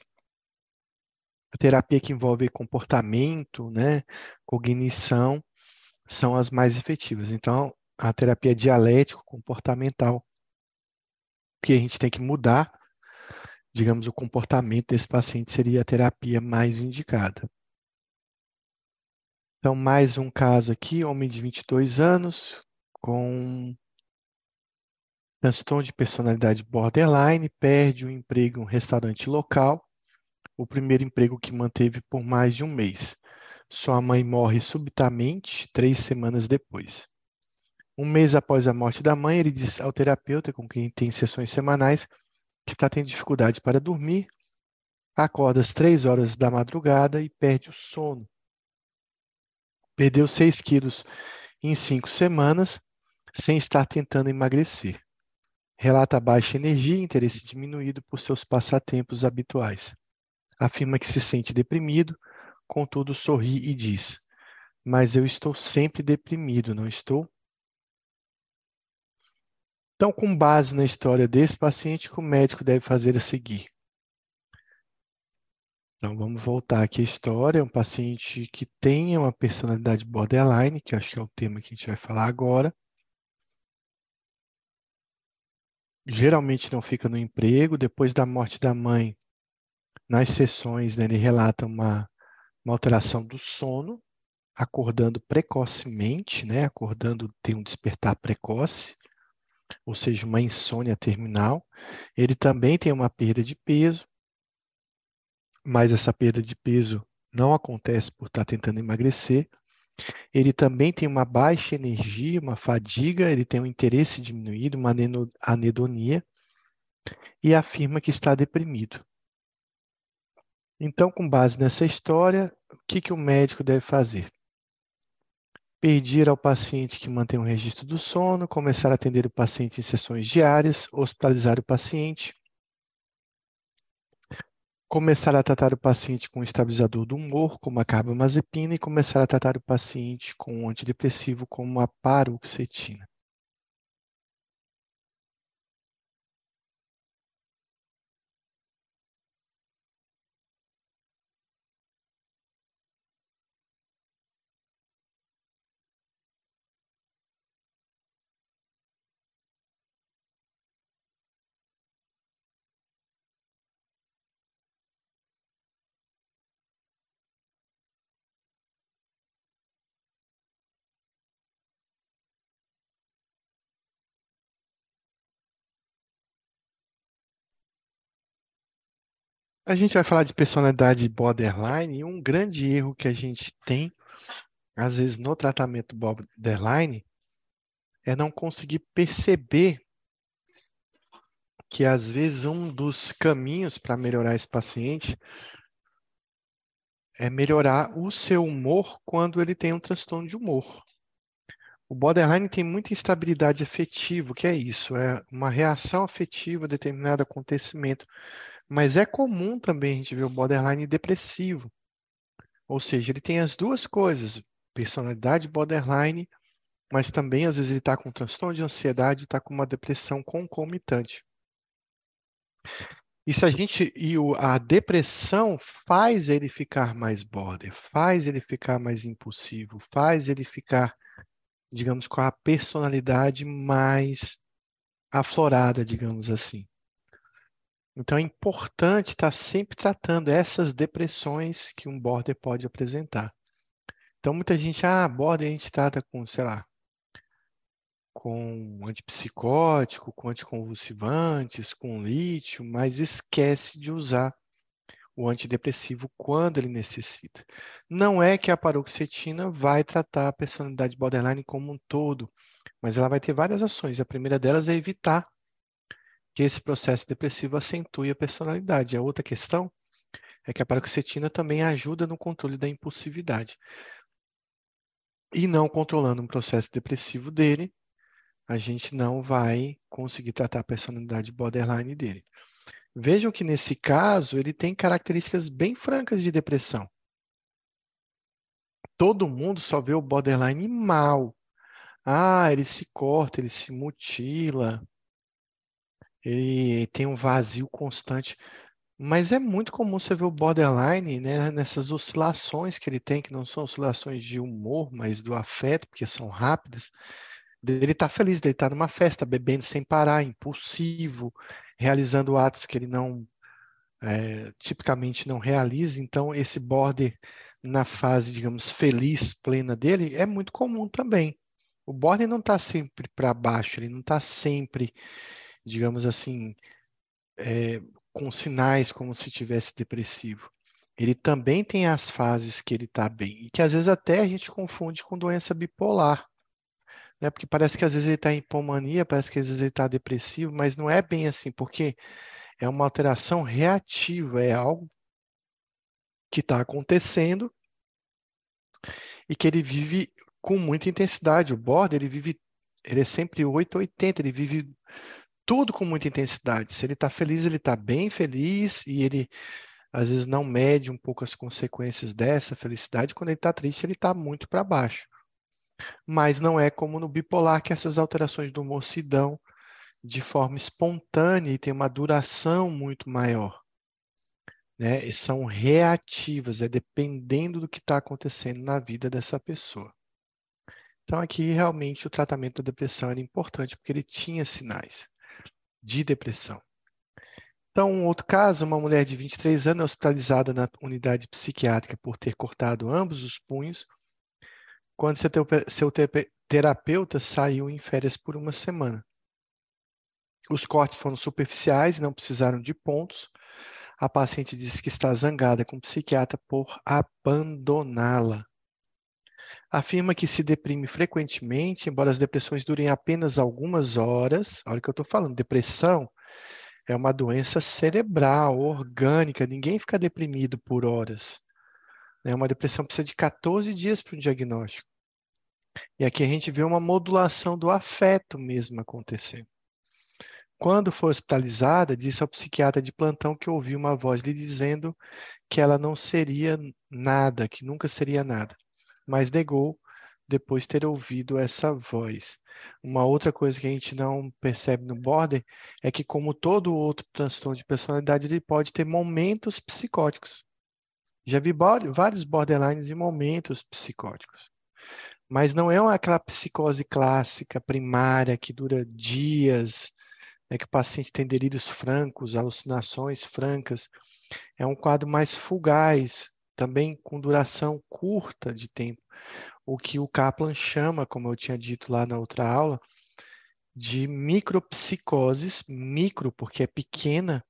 a terapia que envolve comportamento, né, cognição, são as mais efetivas. Então, a terapia dialético-comportamental, que a gente tem que mudar digamos, o comportamento desse paciente seria a terapia mais indicada. Então, mais um caso aqui, homem de 22 anos, com transtorno de personalidade borderline, perde um emprego em um restaurante local, o primeiro emprego que manteve por mais de um mês. Sua mãe morre subitamente três semanas depois. Um mês após a morte da mãe, ele diz ao terapeuta com quem tem sessões semanais que está tendo dificuldade para dormir, acorda às três horas da madrugada e perde o sono. Perdeu 6 quilos em cinco semanas, sem estar tentando emagrecer. Relata baixa energia e interesse diminuído por seus passatempos habituais. Afirma que se sente deprimido, contudo sorri e diz: Mas eu estou sempre deprimido, não estou? Então, com base na história desse paciente, o que o médico deve fazer a seguir? Então, vamos voltar aqui à história. É um paciente que tenha uma personalidade borderline, que acho que é o tema que a gente vai falar agora. Geralmente não fica no emprego. Depois da morte da mãe, nas sessões, né, ele relata uma, uma alteração do sono, acordando precocemente, né, acordando, tem um despertar precoce, ou seja, uma insônia terminal. Ele também tem uma perda de peso, mas essa perda de peso não acontece por estar tentando emagrecer. Ele também tem uma baixa energia, uma fadiga, ele tem um interesse diminuído, uma anedonia, e afirma que está deprimido. Então, com base nessa história, o que, que o médico deve fazer? Pedir ao paciente que mantenha um registro do sono, começar a atender o paciente em sessões diárias, hospitalizar o paciente, começar a tratar o paciente com um estabilizador do humor, como a carbamazepina, e começar a tratar o paciente com um antidepressivo, como a paroxetina. A gente vai falar de personalidade borderline e um grande erro que a gente tem, às vezes, no tratamento borderline, é não conseguir perceber que, às vezes, um dos caminhos para melhorar esse paciente é melhorar o seu humor quando ele tem um transtorno de humor. O borderline tem muita instabilidade afetiva. O que é isso? É uma reação afetiva a determinado acontecimento. Mas é comum também a gente ver o borderline depressivo. Ou seja, ele tem as duas coisas, personalidade borderline, mas também às vezes ele está com transtorno de ansiedade, está com uma depressão concomitante. E se a gente e o, a depressão faz ele ficar mais border, faz ele ficar mais impulsivo, faz ele ficar, digamos, com a personalidade mais aflorada, digamos assim. Então é importante estar sempre tratando essas depressões que um border pode apresentar. Então muita gente, ah, border a gente trata com, sei lá, com antipsicótico, com anticonvulsivantes, com lítio, mas esquece de usar o antidepressivo quando ele necessita. Não é que a paroxetina vai tratar a personalidade borderline como um todo, mas ela vai ter várias ações. A primeira delas é evitar que esse processo depressivo acentue a personalidade. A outra questão é que a paroxetina também ajuda no controle da impulsividade. E não controlando um processo depressivo dele, a gente não vai conseguir tratar a personalidade borderline dele. Vejam que nesse caso ele tem características bem francas de depressão. Todo mundo só vê o borderline mal. Ah, ele se corta, ele se mutila, ele tem um vazio constante. Mas é muito comum você ver o borderline, né, nessas oscilações que ele tem, que não são oscilações de humor, mas do afeto, porque são rápidas. Ele está feliz, ele está numa festa, bebendo sem parar, impulsivo, realizando atos que ele não é, tipicamente não realiza, então esse border na fase, digamos, feliz, plena dele, é muito comum também. O border não está sempre para baixo, ele não está sempre, digamos assim, é, com sinais como se tivesse depressivo. Ele também tem as fases que ele está bem, e que às vezes até a gente confunde com doença bipolar. Né? Porque parece que às vezes ele está em hipomania, parece que às vezes ele está depressivo, mas não é bem assim, porque é uma alteração reativa, é algo que está acontecendo e que ele vive com muita intensidade. O border, ele vive, ele é sempre 880, ele vive tudo com muita intensidade. Se ele está feliz, ele está bem feliz e ele às vezes não mede um pouco as consequências dessa felicidade. Quando ele está triste, ele está muito para baixo. Mas não é como no bipolar, que essas alterações do humor se dão de forma espontânea e tem uma duração muito maior. Né? E são reativas, é dependendo do que está acontecendo na vida dessa pessoa. Então, aqui realmente o tratamento da depressão era importante, porque ele tinha sinais de depressão. Então, um outro caso, uma mulher de 23 anos hospitalizada na unidade psiquiátrica por ter cortado ambos os punhos, quando seu terapeuta saiu em férias por uma semana. Os cortes foram superficiais, não precisaram de pontos. A paciente disse que está zangada com o psiquiatra por abandoná-la afirma que se deprime frequentemente, embora as depressões durem apenas algumas horas. Olha o que eu estou falando, depressão é uma doença cerebral, orgânica, ninguém fica deprimido por horas. Né? Uma depressão precisa de 14 dias para um diagnóstico. E aqui a gente vê uma modulação do afeto mesmo acontecendo. Quando foi hospitalizada, disse ao psiquiatra de plantão que ouviu uma voz lhe dizendo que ela não seria nada, que nunca seria nada mas negou depois ter ouvido essa voz. Uma outra coisa que a gente não percebe no border é que, como todo outro transtorno de personalidade, ele pode ter momentos psicóticos. Já vi vários borderlines em momentos psicóticos. Mas não é aquela psicose clássica, primária, que dura dias, né, que o paciente tem delírios francos, alucinações francas. É um quadro mais fugaz, também com duração curta de tempo, o que o Kaplan chama, como eu tinha dito lá na outra aula, de micropsicoses, micro porque é pequena,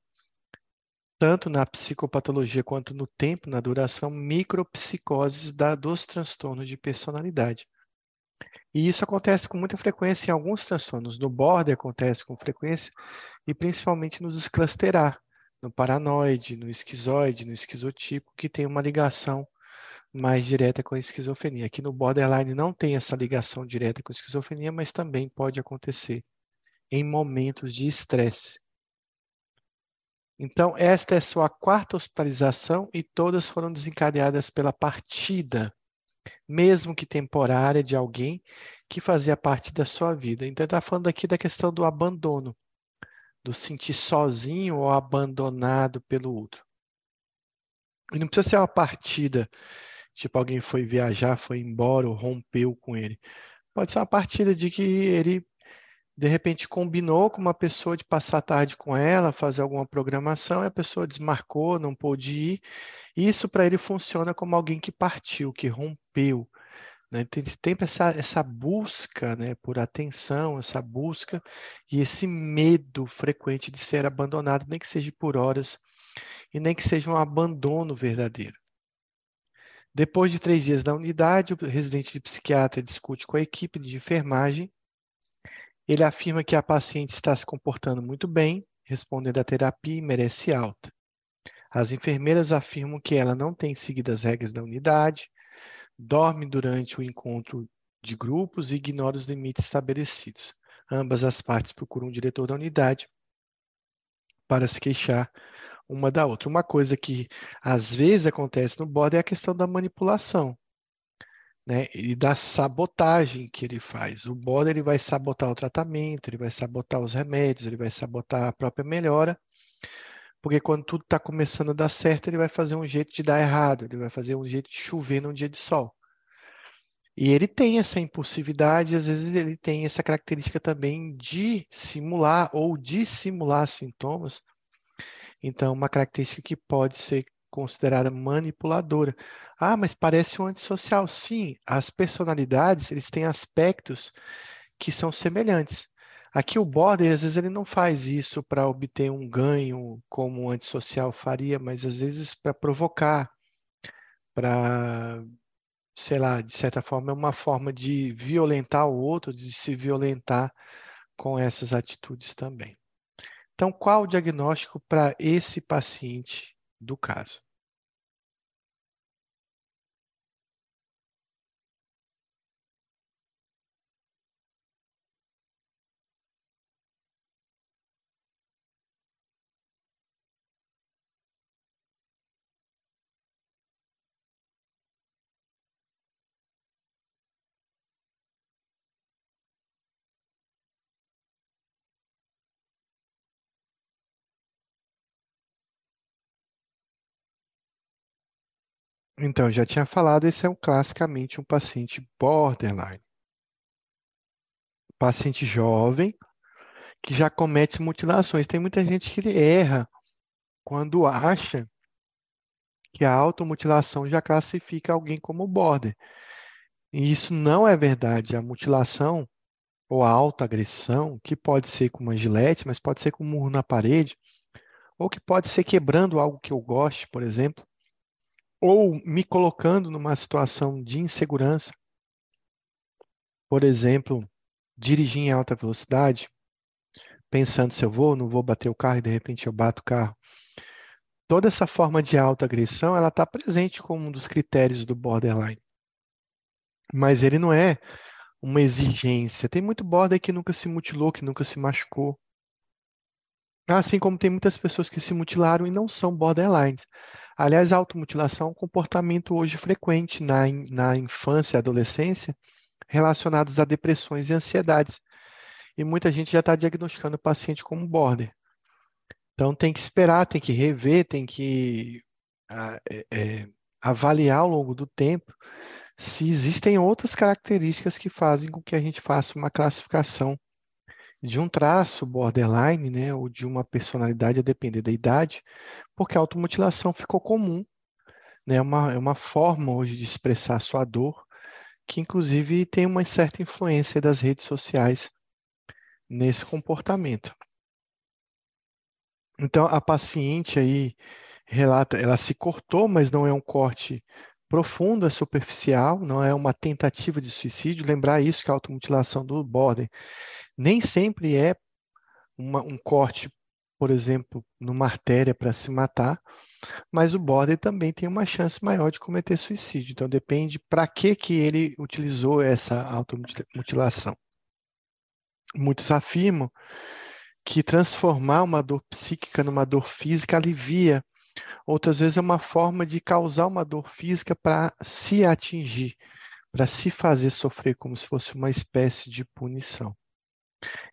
tanto na psicopatologia quanto no tempo, na duração, micropsicoses da, dos transtornos de personalidade. E isso acontece com muita frequência em alguns transtornos. No border acontece com frequência e principalmente nos esclasterar, no paranoide, no esquizoide, no esquizotipo, que tem uma ligação mais direta com a esquizofrenia. Aqui no borderline não tem essa ligação direta com a esquizofrenia, mas também pode acontecer em momentos de estresse. Então, esta é sua quarta hospitalização e todas foram desencadeadas pela partida, mesmo que temporária, de alguém que fazia parte da sua vida. Então, está falando aqui da questão do abandono do sentir sozinho ou abandonado pelo outro. E não precisa ser uma partida, tipo alguém foi viajar, foi embora ou rompeu com ele. Pode ser uma partida de que ele de repente combinou com uma pessoa de passar a tarde com ela, fazer alguma programação, e a pessoa desmarcou, não pôde ir. Isso para ele funciona como alguém que partiu, que rompeu, né? Tem sempre essa, essa busca né, por atenção, essa busca e esse medo frequente de ser abandonado, nem que seja por horas, e nem que seja um abandono verdadeiro. Depois de três dias na unidade, o residente de psiquiatra discute com a equipe de enfermagem. Ele afirma que a paciente está se comportando muito bem, respondendo à terapia e merece alta. As enfermeiras afirmam que ela não tem seguido as regras da unidade, dorme durante o encontro de grupos e ignora os limites estabelecidos. Ambas as partes procuram um diretor da unidade para se queixar uma da outra. Uma coisa que às vezes acontece no bordo é a questão da manipulação. Né, e da sabotagem que ele faz. O border ele vai sabotar o tratamento, ele vai sabotar os remédios, ele vai sabotar a própria melhora, porque quando tudo está começando a dar certo, ele vai fazer um jeito de dar errado, ele vai fazer um jeito de chover num dia de sol. E ele tem essa impulsividade, às vezes ele tem essa característica também de simular ou dissimular sintomas Então, uma característica que pode ser considerada manipuladora. Ah, mas parece um antissocial. Sim, as personalidades, eles têm aspectos que são semelhantes. Aqui o border, às vezes, ele não faz isso para obter um ganho como um antissocial faria, mas às vezes para provocar, para, sei lá, de certa forma, é uma forma de violentar o outro, de se violentar com essas atitudes também. Então, qual o diagnóstico para esse paciente do caso? Então, já tinha falado, esse é um, classicamente um paciente borderline. Paciente jovem que já comete mutilações. Tem muita gente que erra quando acha que a automutilação já classifica alguém como border. E isso não é verdade. A mutilação ou a autoagressão, que pode ser com uma gilete, mas pode ser com um murro na parede, ou que pode ser quebrando algo que eu goste, por exemplo, ou me colocando numa situação de insegurança, por exemplo, dirigir em alta velocidade, pensando se eu vou ou não vou bater o carro e de repente eu bato o carro. Toda essa forma de autoagressão, ela está presente como um dos critérios do borderline. Mas ele não é uma exigência. Tem muito border que nunca se mutilou, que nunca se machucou. Assim como tem muitas pessoas que se mutilaram e não são borderlines. Aliás, a automutilação é um comportamento hoje frequente na, na infância e adolescência relacionados a depressões e ansiedades. E muita gente já está diagnosticando o paciente como border. Então tem que esperar, tem que rever, tem que é, é, avaliar ao longo do tempo se existem outras características que fazem com que a gente faça uma classificação de um traço borderline, né, ou de uma personalidade a depender da idade, porque a automutilação ficou comum, né, é uma, é uma forma hoje de expressar sua dor, que inclusive tem uma certa influência das redes sociais nesse comportamento. Então, a paciente aí relata, ela se cortou, mas não é um corte profundo, é superficial, não é uma tentativa de suicídio. Lembrar isso que a automutilação do border nem sempre é uma, um corte, por exemplo, numa artéria para se matar, mas o border também tem uma chance maior de cometer suicídio. Então depende para que que ele utilizou essa automutilação. Muitos afirmam que transformar uma dor psíquica numa dor física alivia. Outras vezes é uma forma de causar uma dor física para se atingir, para se fazer sofrer como se fosse uma espécie de punição.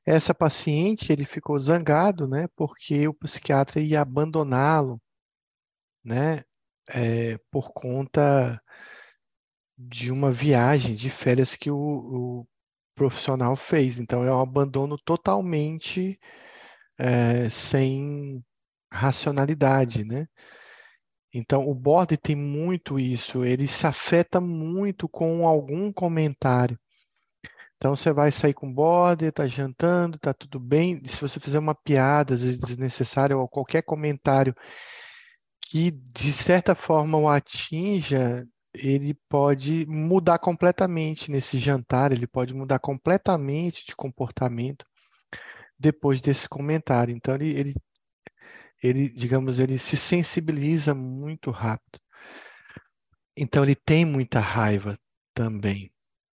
Essa paciente, ele ficou zangado, né, porque o psiquiatra ia abandoná-lo, né, é, por conta de uma viagem de férias que o, o profissional fez. Então, é um abandono totalmente é, sem racionalidade, né? Então, o bode tem muito isso, ele se afeta muito com algum comentário. Então você vai sair com border, tá jantando, tá tudo bem. E se você fizer uma piada, às vezes desnecessária, ou qualquer comentário que de certa forma o atinja, ele pode mudar completamente nesse jantar, ele pode mudar completamente de comportamento depois desse comentário. Então ele, ele, ele digamos, ele se sensibiliza muito rápido. Então ele tem muita raiva também.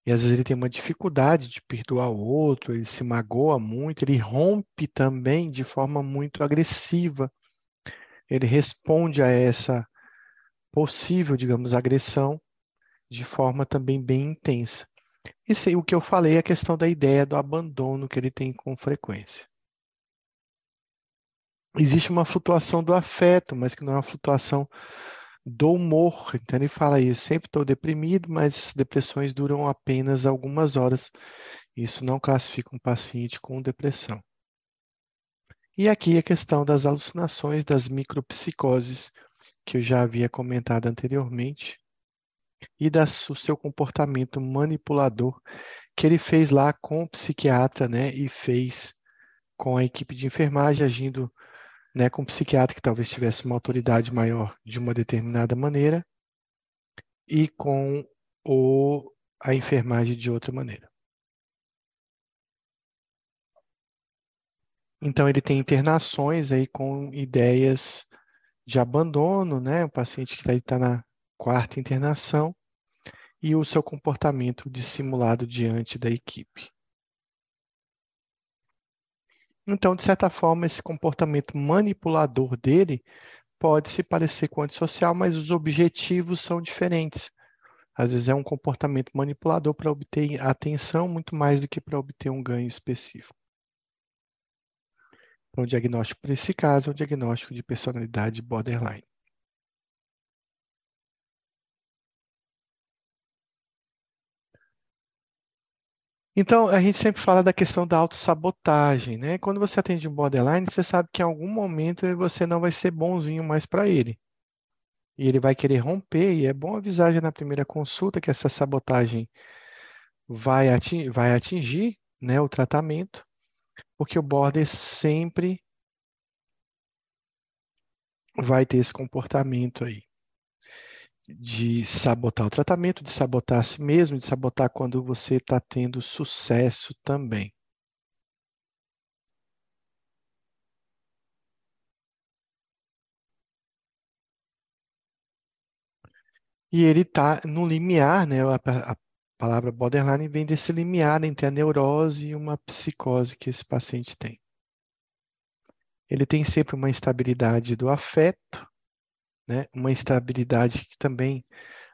E às vezes ele tem uma dificuldade de perdoar o outro, ele se magoa muito, ele rompe também de forma muito agressiva. Ele responde a essa possível, digamos, agressão de forma também bem intensa. Isso aí, o que eu falei é a questão da ideia do abandono que ele tem com frequência. Existe uma flutuação do afeto, mas que não é uma flutuação do humor. Então ele fala isso, sempre estou deprimido, mas essas depressões duram apenas algumas horas. Isso não classifica um paciente com depressão. E aqui a questão das alucinações, das micropsicoses, que eu já havia comentado anteriormente, e do seu comportamento manipulador, que ele fez lá com o psiquiatra, né, e fez com a equipe de enfermagem, agindo né, com o psiquiatra que talvez tivesse uma autoridade maior de uma determinada maneira, e com o, a enfermagem de outra maneira. Então, ele tem internações aí com ideias de abandono, né? O paciente que está tá na quarta internação e o seu comportamento dissimulado diante da equipe. Então, de certa forma, esse comportamento manipulador dele pode se parecer com o antissocial, mas os objetivos são diferentes. Às vezes é um comportamento manipulador para obter atenção muito mais do que para obter um ganho específico. Então, o diagnóstico para esse caso é o diagnóstico de personalidade borderline. Então, a gente sempre fala da questão da autossabotagem, né? Quando você atende um borderline, você sabe que em algum momento você não vai ser bonzinho mais para ele. E ele vai querer romper, e é bom avisar já na primeira consulta que essa sabotagem vai atingir, vai atingir né, o tratamento porque o border sempre vai ter esse comportamento aí de sabotar o tratamento, de sabotar a si mesmo, de sabotar quando você está tendo sucesso também. E ele está no limiar, né? A, a palavra borderline vem desse limiar entre a neurose e uma psicose que esse paciente tem. Ele tem sempre uma instabilidade do afeto, né? uma instabilidade que também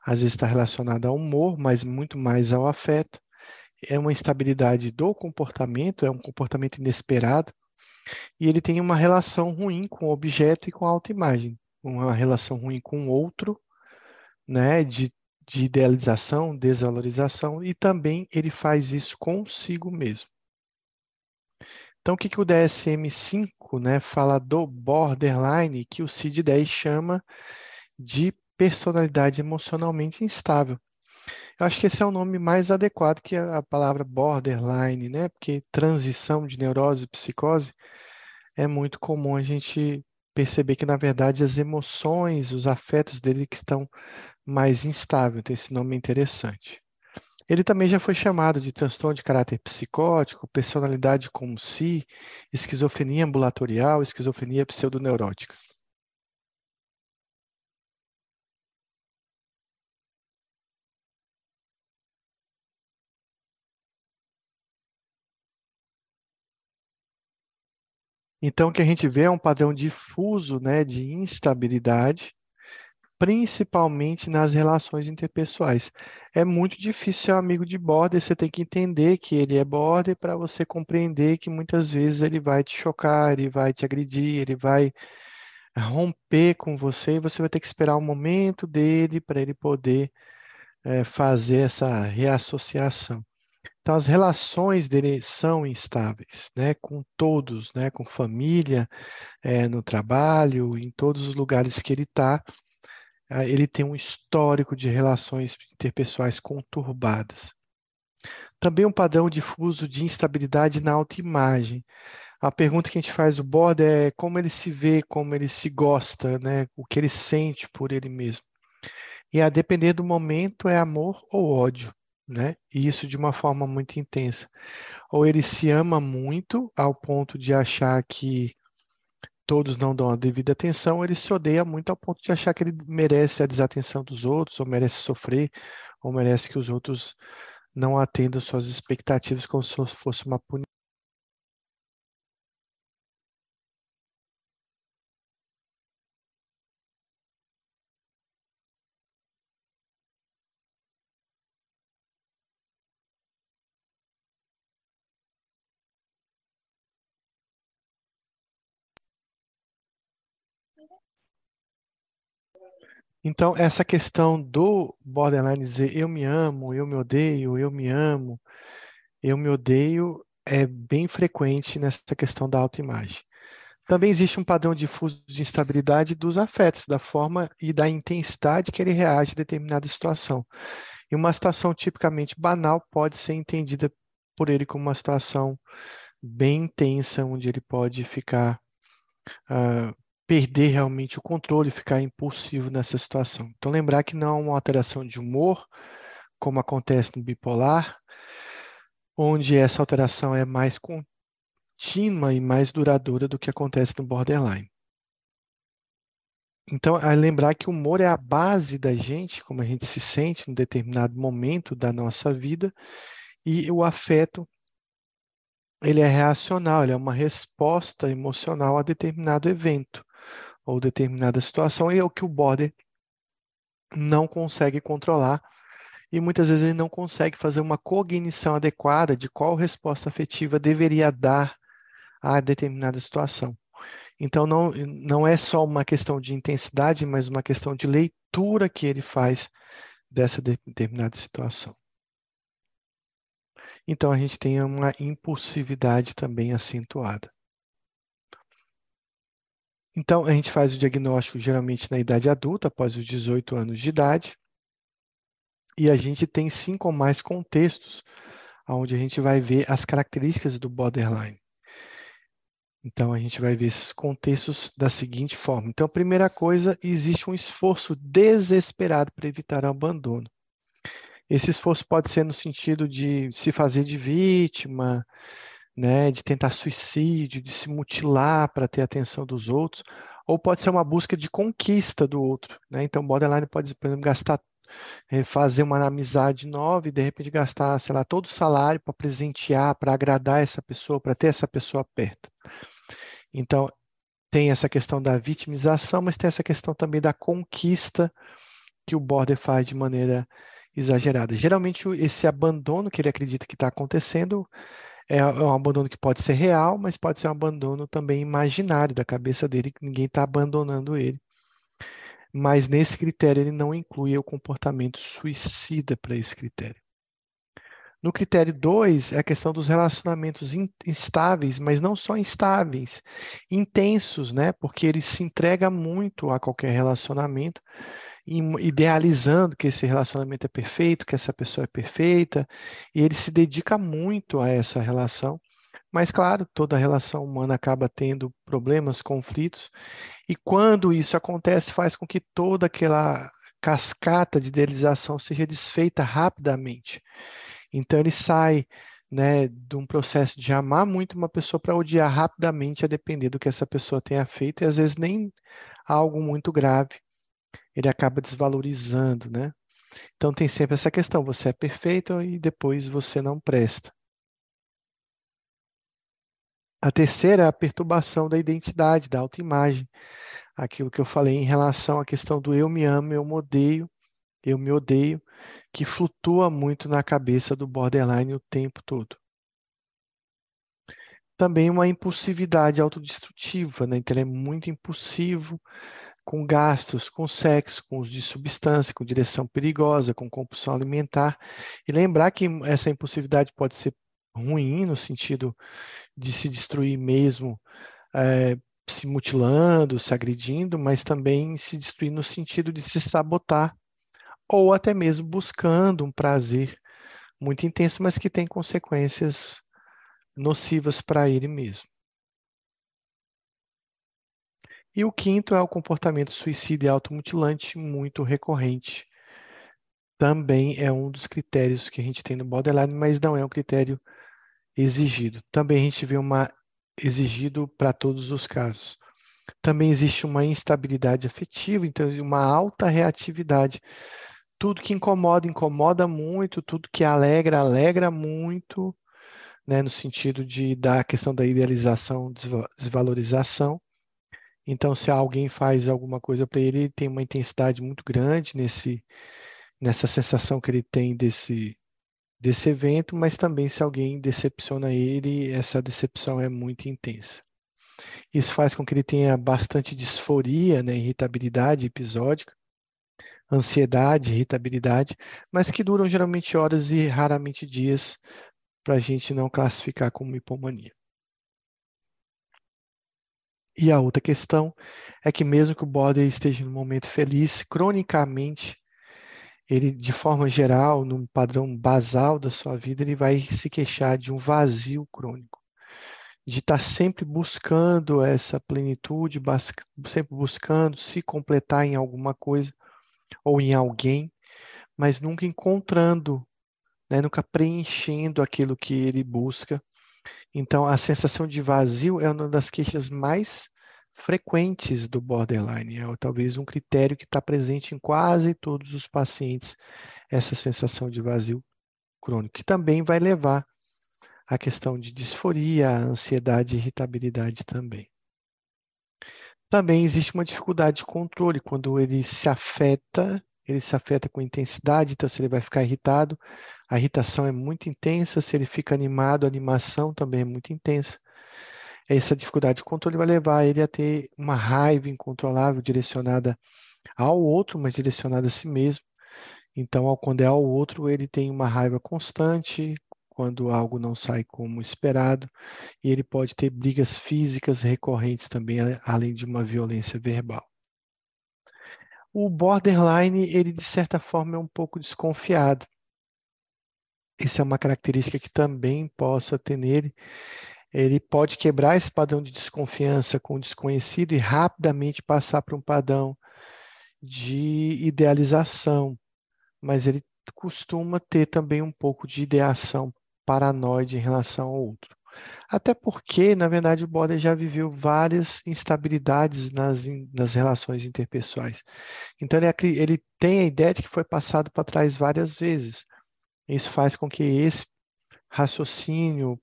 às vezes está relacionada ao humor, mas muito mais ao afeto. É uma instabilidade do comportamento, é um comportamento inesperado, e ele tem uma relação ruim com o objeto e com a autoimagem, uma relação ruim com o outro, né, de de idealização, desvalorização, e também ele faz isso consigo mesmo. Então, o que, que o DSM-5 né, fala do borderline, que o CID-10 chama de personalidade emocionalmente instável? Eu acho que esse é o nome mais adequado que a, palavra borderline, né? Porque transição de neurose e psicose é muito comum a gente perceber que, na verdade, as emoções, os afetos dele que estão mais instável, então esse nome é interessante. Ele também já foi chamado de transtorno de caráter psicótico, personalidade como si, esquizofrenia ambulatorial, esquizofrenia pseudoneurótica. Então, o que a gente vê é um padrão difuso né, de instabilidade, principalmente nas relações interpessoais. É muito difícil ser um amigo de border, você tem que entender que ele é border para você compreender que muitas vezes ele vai te chocar, ele vai te agredir, ele vai romper com você e você vai ter que esperar o momento dele para ele poder é, fazer essa reassociação. Então, as relações dele são instáveis, né, com todos, né, com família, é, no trabalho, em todos os lugares que ele está, ele tem um histórico de relações interpessoais conturbadas. Também um padrão difuso de instabilidade na autoimagem. A pergunta que a gente faz o border é como ele se vê, como ele se gosta, né? o que ele sente por ele mesmo. E a depender do momento é amor ou ódio, né? E isso de uma forma muito intensa. Ou ele se ama muito ao ponto de achar que todos não dão a devida atenção, ele se odeia muito ao ponto de achar que ele merece a desatenção dos outros, ou merece sofrer, ou merece que os outros não atendam suas expectativas como se fosse uma punição. Então, essa questão do borderline dizer eu me amo, eu me odeio, eu me amo, eu me odeio, é bem frequente nessa questão da autoimagem. Também existe um padrão difuso de instabilidade dos afetos, da forma e da intensidade que ele reage a determinada situação. E uma situação tipicamente banal pode ser entendida por ele como uma situação bem intensa, onde ele pode ficar, uh, perder realmente o controle, ficar impulsivo nessa situação. Então, lembrar que não é uma alteração de humor, como acontece no bipolar, onde essa alteração é mais contínua e mais duradoura do que acontece no borderline. Então, é lembrar que o humor é a base da gente, como a gente se sente em determinado momento da nossa vida, e o afeto ele é reacional, ele é uma resposta emocional a determinado evento ou determinada situação, e é o que o border não consegue controlar, e muitas vezes ele não consegue fazer uma cognição adequada de qual resposta afetiva deveria dar a determinada situação. Então, não, não é só uma questão de intensidade, mas uma questão de leitura que ele faz dessa determinada situação. Então, a gente tem uma impulsividade também acentuada. Então, a gente faz o diagnóstico geralmente na idade adulta, após os 18 anos de idade, e a gente tem cinco ou mais contextos onde a gente vai ver as características do borderline. Então, a gente vai ver esses contextos da seguinte forma. Então, a primeira coisa, existe um esforço desesperado para evitar o abandono. Esse esforço pode ser no sentido de se fazer de vítima, né, de tentar suicídio, de se mutilar para ter a atenção dos outros, ou pode ser uma busca de conquista do outro. Né? Então, borderline pode, por exemplo, gastar, eh, fazer uma amizade nova e de repente gastar, sei lá, todo o salário para presentear, para agradar essa pessoa, para ter essa pessoa perto. Então, tem essa questão da vitimização, mas tem essa questão também da conquista que o border faz de maneira exagerada. Geralmente, esse abandono que ele acredita que está acontecendo é, é um abandono que pode ser real, mas pode ser um abandono também imaginário da cabeça dele, que ninguém está abandonando ele. Mas nesse critério, ele não inclui o comportamento suicida para esse critério. No critério 2, é a questão dos relacionamentos instáveis, mas não só instáveis, intensos, né? Porque ele se entrega muito a qualquer relacionamento, idealizando que esse relacionamento é perfeito, que essa pessoa é perfeita, e ele se dedica muito a essa relação. Mas, claro, toda relação humana acaba tendo problemas, conflitos, e quando isso acontece, faz com que toda aquela cascata de idealização seja desfeita rapidamente. Então ele sai né, de um processo de amar muito uma pessoa para odiar rapidamente, a depender do que essa pessoa tenha feito, e às vezes nem algo muito grave, ele acaba desvalorizando, né? Então tem sempre essa questão, você é perfeito e depois você não presta. A terceira é a perturbação da identidade, da autoimagem. Aquilo que eu falei em relação à questão do eu me amo, eu me odeio, eu me odeio, que flutua muito na cabeça do borderline o tempo todo. Também uma impulsividade autodestrutiva, né? Então ele é muito impulsivo com gastos, com sexo, com uso de substância, com direção perigosa, com compulsão alimentar. E lembrar que essa impulsividade pode ser ruim no sentido de se destruir mesmo, é, se mutilando, se agredindo, mas também se destruir no sentido de se sabotar ou até mesmo buscando um prazer muito intenso, mas que tem consequências nocivas para ele mesmo. E o quinto é o comportamento suicida e automutilante muito recorrente. Também é um dos critérios que a gente tem no borderline, mas não é um critério exigido. Também a gente vê uma exigido para todos os casos. Também existe uma instabilidade afetiva, então uma alta reatividade tudo que incomoda, incomoda muito, tudo que alegra, alegra muito, né, no sentido de da questão da idealização, desvalorização. Então, se alguém faz alguma coisa para ele, ele tem uma intensidade muito grande nesse nessa sensação que ele tem desse desse evento, mas também se alguém decepciona ele, essa decepção é muito intensa. Isso faz com que ele tenha bastante disforia, né, irritabilidade episódica, ansiedade, irritabilidade, mas que duram geralmente horas e raramente dias, para a gente não classificar como hipomania. E a outra questão é que mesmo que o border esteja no momento feliz, cronicamente, ele, de forma geral, num padrão basal da sua vida, ele vai se queixar de um vazio crônico, de estar sempre buscando essa plenitude, sempre buscando se completar em alguma coisa ou em alguém, mas nunca encontrando, né, nunca preenchendo aquilo que ele busca. Então, a sensação de vazio é uma das queixas mais frequentes do borderline. É talvez um critério que está presente em quase todos os pacientes, essa sensação de vazio crônico, que também vai levar à questão de disforia, ansiedade e irritabilidade também. Também existe uma dificuldade de controle quando ele se afeta, ele se afeta com intensidade, então se ele vai ficar irritado, a irritação é muito intensa, se ele fica animado, a animação também é muito intensa. Essa dificuldade de controle vai levar ele a ter uma raiva incontrolável direcionada ao outro, mas direcionada a si mesmo. Então, quando é ao outro, ele tem uma raiva constante, quando algo não sai como esperado, e ele pode ter brigas físicas recorrentes também, além de uma violência verbal. O borderline, ele de certa forma é um pouco desconfiado. Isso é uma característica que também possa ter nele. Ele pode quebrar esse padrão de desconfiança com o desconhecido e rapidamente passar para um padrão de idealização, mas ele costuma ter também um pouco de ideação paranoide em relação ao outro. Até porque, na verdade, o Border já viveu várias instabilidades nas, nas relações interpessoais. Então, ele, ele tem a ideia de que foi passado para trás várias vezes. Isso faz com que esse raciocínio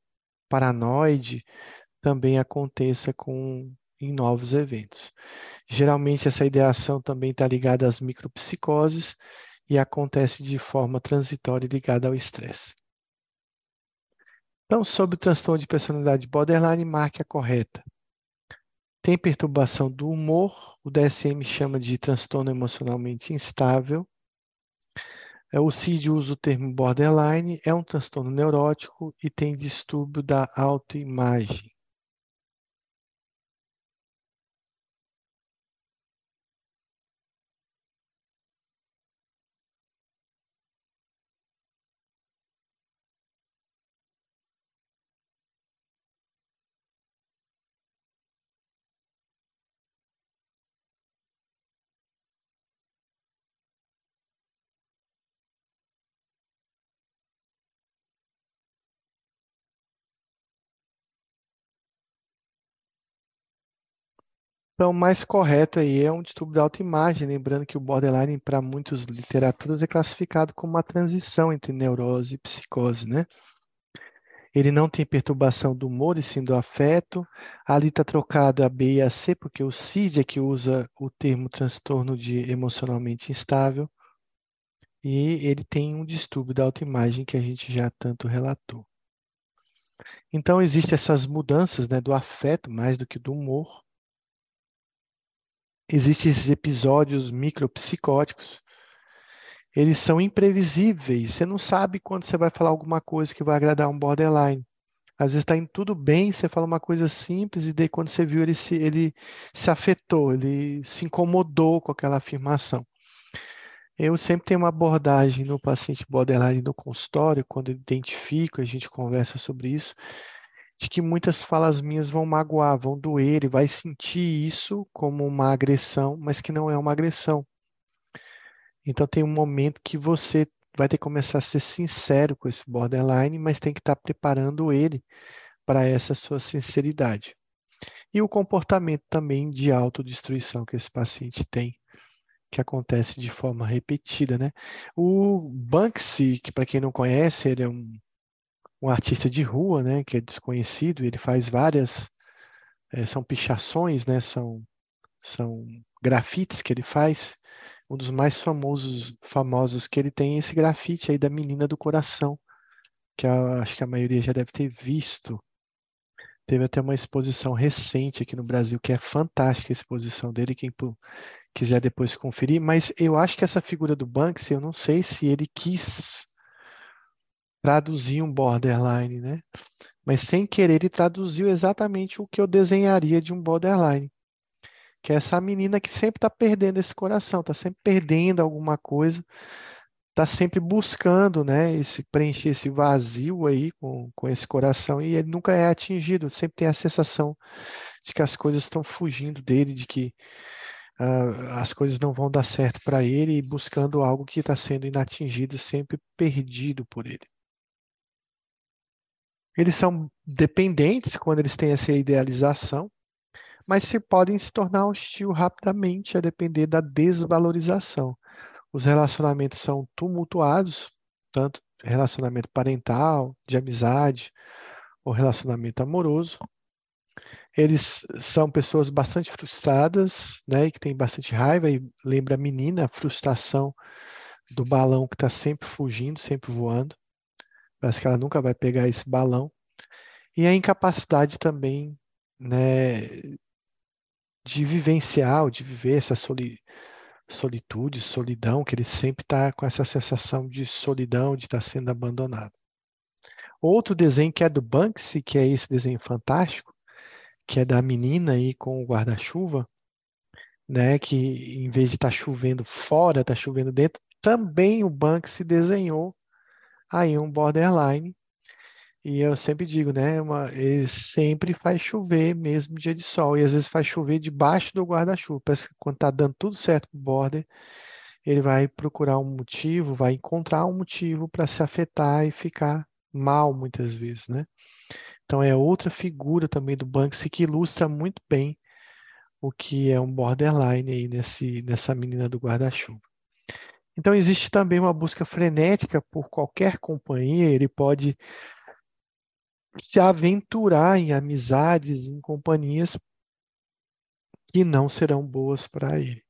paranoide também aconteça com, em novos eventos. Geralmente, essa ideação também está ligada às micropsicoses e acontece de forma transitória ligada ao estresse. Então, sobre o transtorno de personalidade borderline, marque a correta. Tem perturbação do humor, o DSM chama de transtorno emocionalmente instável. É, o CID usa o termo borderline, é um transtorno neurótico e tem distúrbio da autoimagem. Então, o mais correto aí é um distúrbio da autoimagem, lembrando que o borderline, para muitas literaturas, é classificado como uma transição entre neurose e psicose, né? Ele não tem perturbação do humor e sim do afeto. Ali está trocado a B e a C, porque o CID é que usa o termo transtorno de emocionalmente instável. E ele tem um distúrbio da autoimagem que a gente já tanto relatou. Então, existem essas mudanças né, do afeto mais do que do humor existem esses episódios micropsicóticos. Eles são imprevisíveis. Você não sabe quando você vai falar alguma coisa que vai agradar um borderline. Às vezes está indo tudo bem, você fala uma coisa simples e daí quando você viu ele se, ele se afetou, ele se incomodou com aquela afirmação. Eu sempre tenho uma abordagem no paciente borderline no consultório, quando eu identifico, a gente conversa sobre isso, de que muitas falas minhas vão magoar, vão doer, ele vai sentir isso como uma agressão, mas que não é uma agressão. Então tem um momento que você vai ter que começar a ser sincero com esse borderline, mas tem que estar preparando ele para essa sua sinceridade. E o comportamento também de autodestruição que esse paciente tem, que acontece de forma repetida, né? O Banksy, que para quem não conhece, ele é um um artista de rua, né, que é desconhecido, ele faz várias, é, são pichações, né, são, são grafites que ele faz. Um dos mais famosos, famosos que ele tem é esse grafite aí da Menina do Coração, que eu acho que a maioria já deve ter visto. Teve até uma exposição recente aqui no Brasil, que é fantástica a exposição dele, quem quiser depois conferir, mas eu acho que essa figura do Banksy, eu não sei se ele quis traduzir um borderline, né? mas sem querer ele traduziu exatamente o que eu desenharia de um borderline, que é essa menina que sempre está perdendo esse coração, está sempre perdendo alguma coisa, está sempre buscando, né, esse preencher esse vazio aí com, com esse coração e ele nunca é atingido, sempre tem a sensação de que as coisas estão fugindo dele, de que uh, as coisas não vão dar certo para ele, buscando algo que está sendo inatingido, sempre perdido por ele. Eles são dependentes quando eles têm essa idealização, mas se podem se tornar hostil rapidamente a depender da desvalorização. Os relacionamentos são tumultuados, tanto relacionamento parental, de amizade, ou relacionamento amoroso, eles são pessoas bastante frustradas, né, e que têm bastante raiva, e lembra a menina, a frustração do balão que está sempre fugindo, sempre voando. Parece que ela nunca vai pegar esse balão. E a incapacidade também, né, de vivenciar, de viver essa soli solitude, solidão, que ele sempre está com essa sensação de solidão, de estar tá sendo abandonado. Outro desenho que é do Banksy, que é esse desenho fantástico, que é da menina aí com o guarda-chuva, né, que em vez de estar tá chovendo fora, está chovendo dentro, também o Banksy desenhou aí um borderline. E eu sempre digo, né, uma, sempre faz chover mesmo dia de sol, e às vezes faz chover debaixo do guarda-chuva. Parece que quando está dando tudo certo o border, ele vai procurar um motivo, vai encontrar um motivo para se afetar e ficar mal muitas vezes, né? Então é outra figura também do Banksy que ilustra muito bem o que é um borderline aí nesse, nessa menina do guarda-chuva. Então existe também uma busca frenética por qualquer companhia, ele pode se aventurar em amizades, em companhias que não serão boas para ele.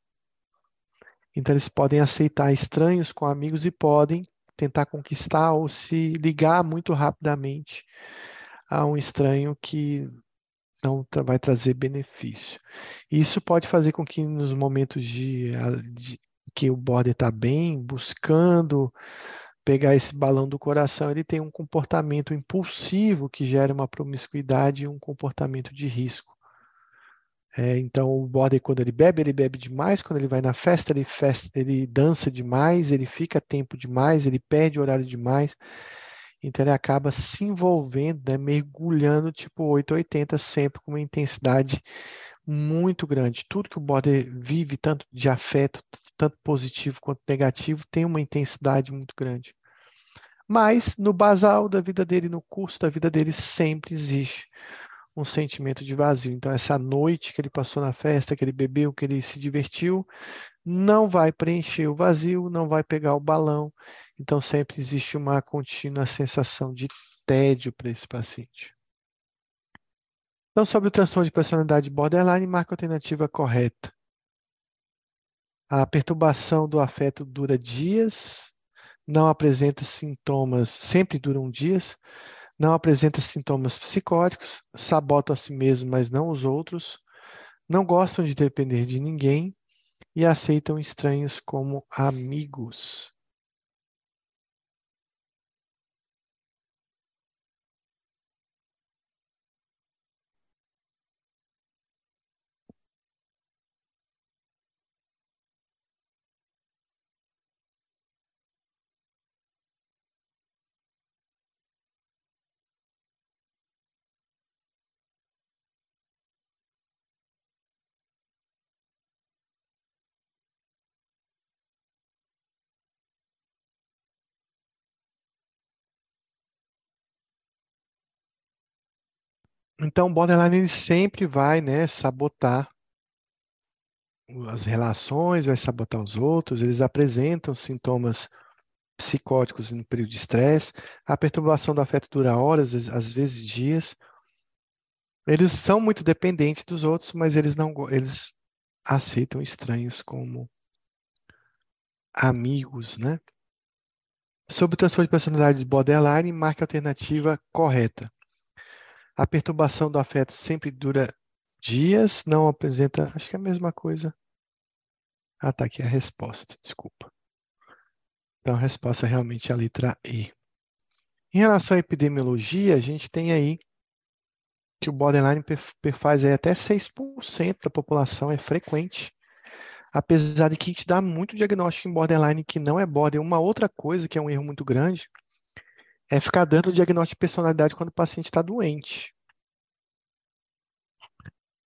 Então eles podem aceitar estranhos com amigos e podem tentar conquistar ou se ligar muito rapidamente a um estranho que não vai trazer benefício. Isso pode fazer com que nos momentos de, de que o border está bem, buscando pegar esse balão do coração, ele tem um comportamento impulsivo que gera uma promiscuidade e um comportamento de risco. É, então, o border, quando ele bebe, ele bebe demais. Quando ele vai na festa, ele, festa, ele dança demais, ele fica tempo demais, ele perde horário demais. Então ele acaba se envolvendo, né, mergulhando tipo 880 sempre com uma intensidade muito grande. Tudo que o border vive, tanto de afeto, tanto positivo quanto negativo, tem uma intensidade muito grande. Mas no basal da vida dele, no curso da vida dele, sempre existe um sentimento de vazio. Então, essa noite que ele passou na festa, que ele bebeu, que ele se divertiu, não vai preencher o vazio, não vai pegar o balão, então, sempre existe uma contínua sensação de tédio para esse paciente. Então, sobre o transtorno de personalidade borderline, marca a alternativa correta. A perturbação do afeto dura dias, não apresenta sintomas, sempre duram dias, não apresenta sintomas psicóticos, sabotam a si mesmo, mas não os outros, não gostam de depender de ninguém e aceitam estranhos como amigos. Então, o borderline sempre vai, né, sabotar as relações, vai sabotar os outros, eles apresentam sintomas psicóticos no período de estresse, a perturbação do afeto dura horas, às vezes dias. Eles são muito dependentes dos outros, mas eles não eles aceitam estranhos como amigos, né? Sobre o transtorno de personalidade de borderline, marque a alternativa correta. A perturbação do afeto sempre dura dias, não apresenta. Acho que é a mesma coisa. Ah, tá aqui a resposta, desculpa. Então a resposta é realmente a letra E. Em relação à epidemiologia, a gente tem aí que o borderline perfaz até 6% da população, é frequente. Apesar de que a gente dá muito diagnóstico em borderline que não é border. Uma outra coisa que é um erro muito grande é ficar dando diagnóstico de personalidade quando o paciente está doente.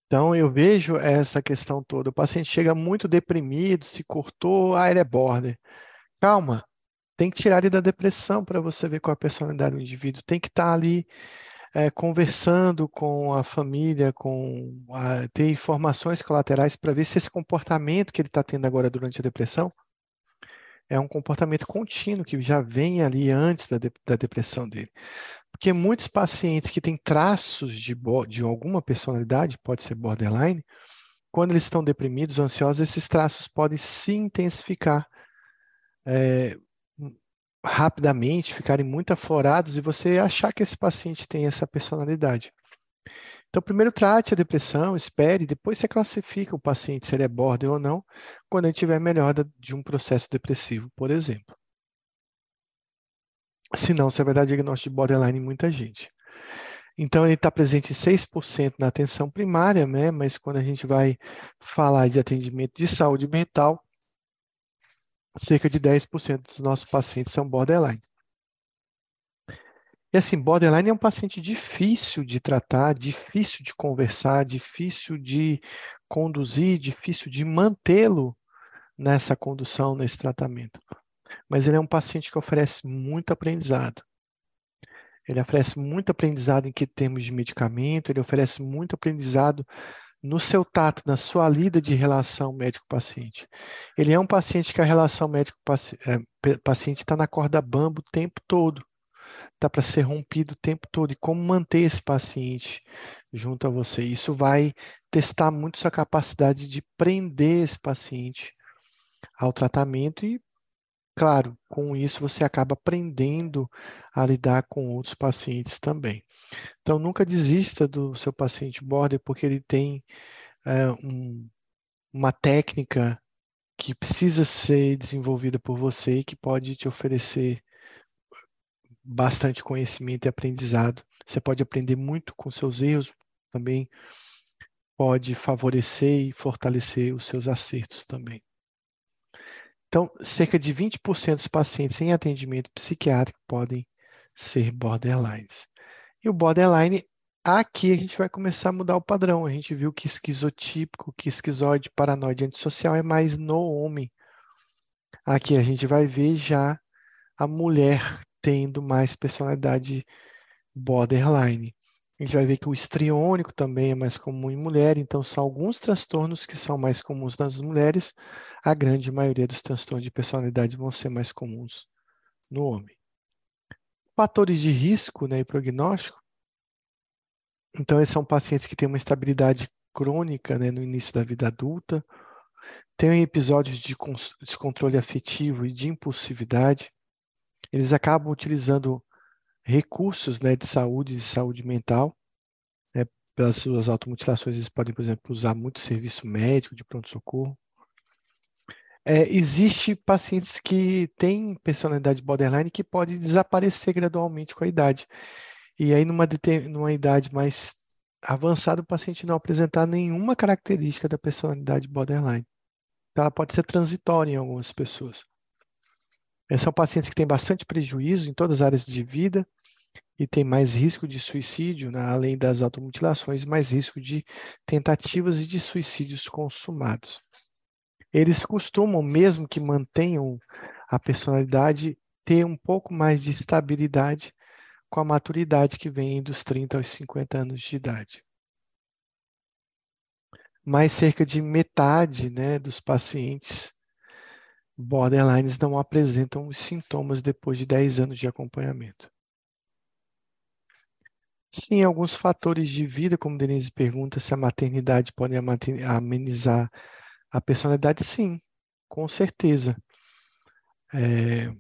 Então, eu vejo essa questão toda. O paciente chega muito deprimido, se cortou, ah, ele é border. Calma, tem que tirar ele da depressão para você ver qual é a personalidade do indivíduo. Tem que estar tá ali é, conversando com a família, com a, ter informações colaterais para ver se esse comportamento que ele está tendo agora durante a depressão é um comportamento contínuo que já vem ali antes da, de, da depressão dele. Porque muitos pacientes que têm traços de, de alguma personalidade, pode ser borderline, quando eles estão deprimidos, ansiosos, esses traços podem se intensificar é, rapidamente, ficarem muito aflorados e você achar que esse paciente tem essa personalidade. Então, primeiro trate a depressão, espere, depois você classifica o paciente se ele é border ou não, quando ele tiver melhora de um processo depressivo, por exemplo. Senão, você vai dar diagnóstico de borderline em muita gente. Então, ele está presente em 6% na atenção primária, né? mas quando a gente vai falar de atendimento de saúde mental, cerca de 10% dos nossos pacientes são borderline. E assim, borderline é um paciente difícil de tratar, difícil de conversar, difícil de conduzir, difícil de mantê-lo nessa condução, nesse tratamento. Mas ele é um paciente que oferece muito aprendizado. Ele oferece muito aprendizado em que termos de medicamento, ele oferece muito aprendizado no seu tato, na sua lida de relação médico-paciente. Ele é um paciente que a relação médico-paciente está na corda bamba o tempo todo. Está para ser rompido o tempo todo. E como manter esse paciente junto a você? Isso vai testar muito sua capacidade de prender esse paciente ao tratamento e, claro, com isso você acaba aprendendo a lidar com outros pacientes também. Então, nunca desista do seu paciente border porque ele tem é, um, uma técnica que precisa ser desenvolvida por você e que pode te oferecer bastante conhecimento e aprendizado. Você pode aprender muito com seus erros, também pode favorecer e fortalecer os seus acertos também. Então, cerca de 20% dos pacientes em atendimento psiquiátrico podem ser borderlines. E o borderline, aqui a gente vai começar a mudar o padrão. A gente viu que esquizotípico, que esquizoide, paranoide antissocial é mais no homem. Aqui a gente vai ver já a mulher tendo mais personalidade borderline. A gente vai ver que o estriônico também é mais comum em mulher, então são alguns transtornos que são mais comuns nas mulheres, a grande maioria dos transtornos de personalidade vão ser mais comuns no homem. Fatores de risco né, e prognóstico. Então, esses são pacientes que têm uma estabilidade crônica né, no início da vida adulta, têm episódios de descontrole afetivo e de impulsividade. Eles acabam utilizando recursos né, de saúde e saúde mental. Né, pelas suas automutilações, eles podem, por exemplo, usar muito serviço médico de pronto-socorro. É, existe pacientes que têm personalidade borderline que pode desaparecer gradualmente com a idade. E aí, numa, numa idade mais avançada, o paciente não apresentar nenhuma característica da personalidade borderline. Então, ela pode ser transitória em algumas pessoas. São pacientes que têm bastante prejuízo em todas as áreas de vida e têm mais risco de suicídio, né? além das automutilações, mais risco de tentativas e de suicídios consumados eles costumam, mesmo que mantenham a personalidade, ter um pouco mais de estabilidade com a maturidade que vem dos 30 aos 50 anos de idade. Mais cerca de metade né, dos pacientes borderlines não apresentam os sintomas depois de 10 anos de acompanhamento. Sim, alguns fatores de vida, como Denise pergunta, se a maternidade pode amenizar a personalidade, sim, com certeza. É,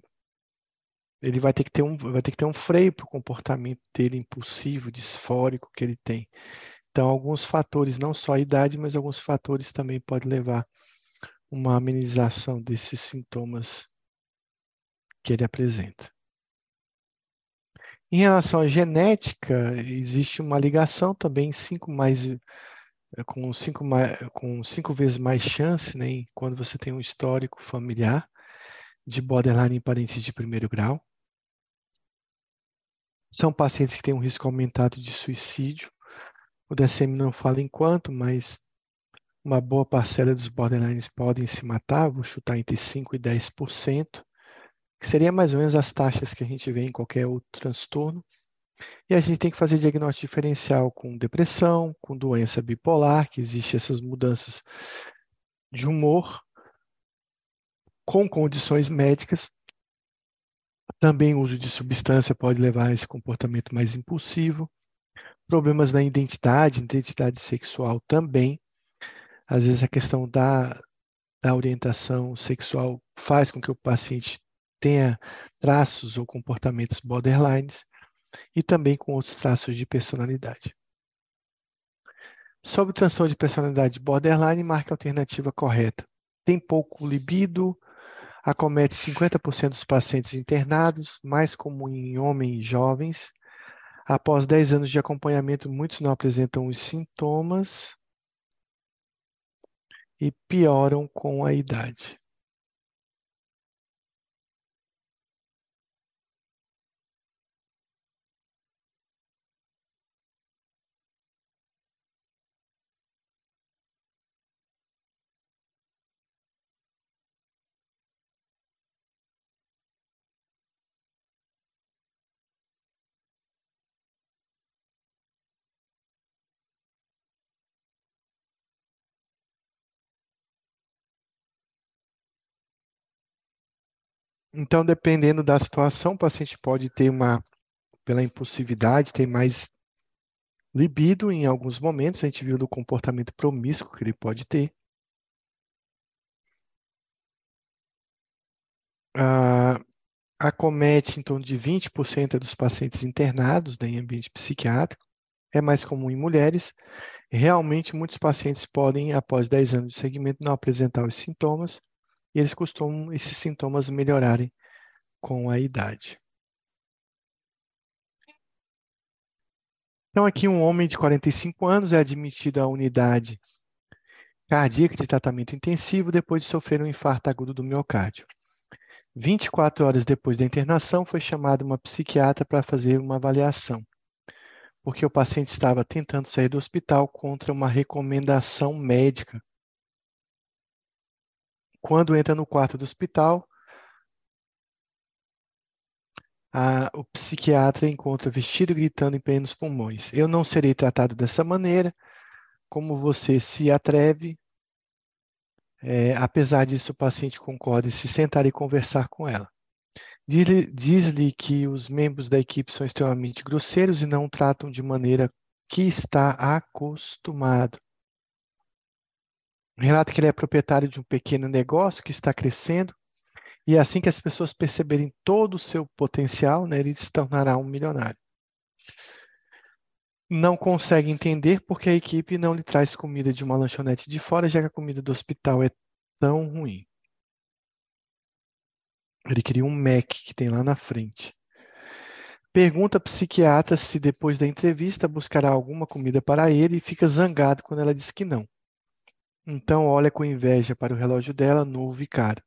ele vai ter que ter um, vai ter que ter um freio para o comportamento dele impulsivo, disfórico que ele tem. Então, alguns fatores, não só a idade, mas alguns fatores também podem levar uma amenização desses sintomas que ele apresenta. Em relação à genética, existe uma ligação também cinco mais, com, cinco mais, com cinco vezes mais chance, né, quando você tem um histórico familiar de borderline em parentes de primeiro grau. São pacientes que têm um risco aumentado de suicídio. O DSM não fala em quanto, mas uma boa parcela dos borderlines podem se matar, vou chutar entre 5% e 10% que seria mais ou menos as taxas que a gente vê em qualquer outro transtorno. E a gente tem que fazer diagnóstico diferencial com depressão, com doença bipolar, que existe essas mudanças de humor, com condições médicas. Também o uso de substância pode levar a esse comportamento mais impulsivo. Problemas na identidade, identidade sexual também. Às vezes a questão da, da orientação sexual faz com que o paciente tenha traços ou comportamentos borderlines e também com outros traços de personalidade. Sobre o transtorno de personalidade borderline, marque a alternativa correta. Tem pouco libido, acomete 50% dos pacientes internados, mais comum em homens jovens. Após 10 anos de acompanhamento, muitos não apresentam os sintomas e pioram com a idade. Então, dependendo da situação, o paciente pode ter uma, pela impulsividade, ter mais libido em alguns momentos, a gente viu no comportamento promíscuo que ele pode ter. Ah, acomete em torno de 20% dos pacientes internados né, em ambiente psiquiátrico, é mais comum em mulheres. Realmente, muitos pacientes podem, após 10 anos de segmento, não apresentar os sintomas, e eles costumam esses sintomas melhorarem com a idade. Então, aqui um homem de 45 anos é admitido à unidade cardíaca de tratamento intensivo depois de sofrer um infarto agudo do miocárdio. 24 horas depois da internação, foi chamada uma psiquiatra para fazer uma avaliação, porque o paciente estava tentando sair do hospital contra uma recomendação médica quando entra no quarto do hospital, a, o psiquiatra encontra vestido gritando em plenos pulmões. Eu não serei tratado dessa maneira. Como você se atreve? É, apesar disso, o paciente concorda em se sentar e conversar com ela. Diz-lhe diz que os membros da equipe são extremamente grosseiros e não tratam de maneira que está acostumado. Relata que ele é proprietário de um pequeno negócio que está crescendo e assim que as pessoas perceberem todo o seu potencial, né, ele se tornará um milionário. Não consegue entender porque a equipe não lhe traz comida de uma lanchonete de fora, já que a comida do hospital é tão ruim. Ele queria um Mac que tem lá na frente. Pergunta à psiquiatra se depois da entrevista buscará alguma comida para ele e fica zangado quando ela diz que não. Então olha com inveja para o relógio dela, novo caro.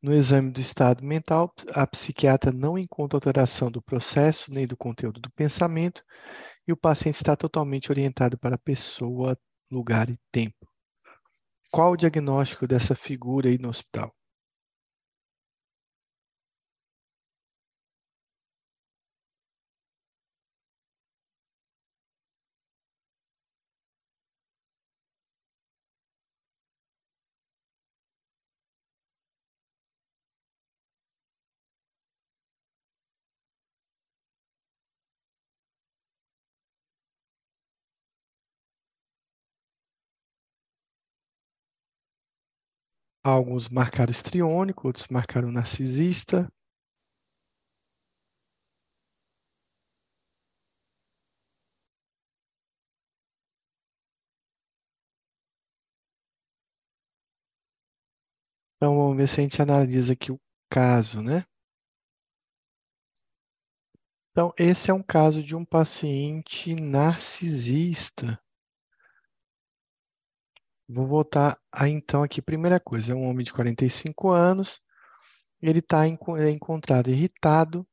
No exame do estado mental, a psiquiatra não encontra alteração do processo nem do conteúdo do pensamento e o paciente está totalmente orientado para pessoa, lugar e tempo. Qual o diagnóstico dessa figura aí no hospital? Alguns marcaram estriônico, outros marcaram narcisista. Então, vamos ver se a gente analisa aqui o caso, né? Então, esse é um caso de um paciente narcisista. Vou voltar a então aqui. Primeira coisa, é um homem de 45 anos. Ele está é encontrado irritado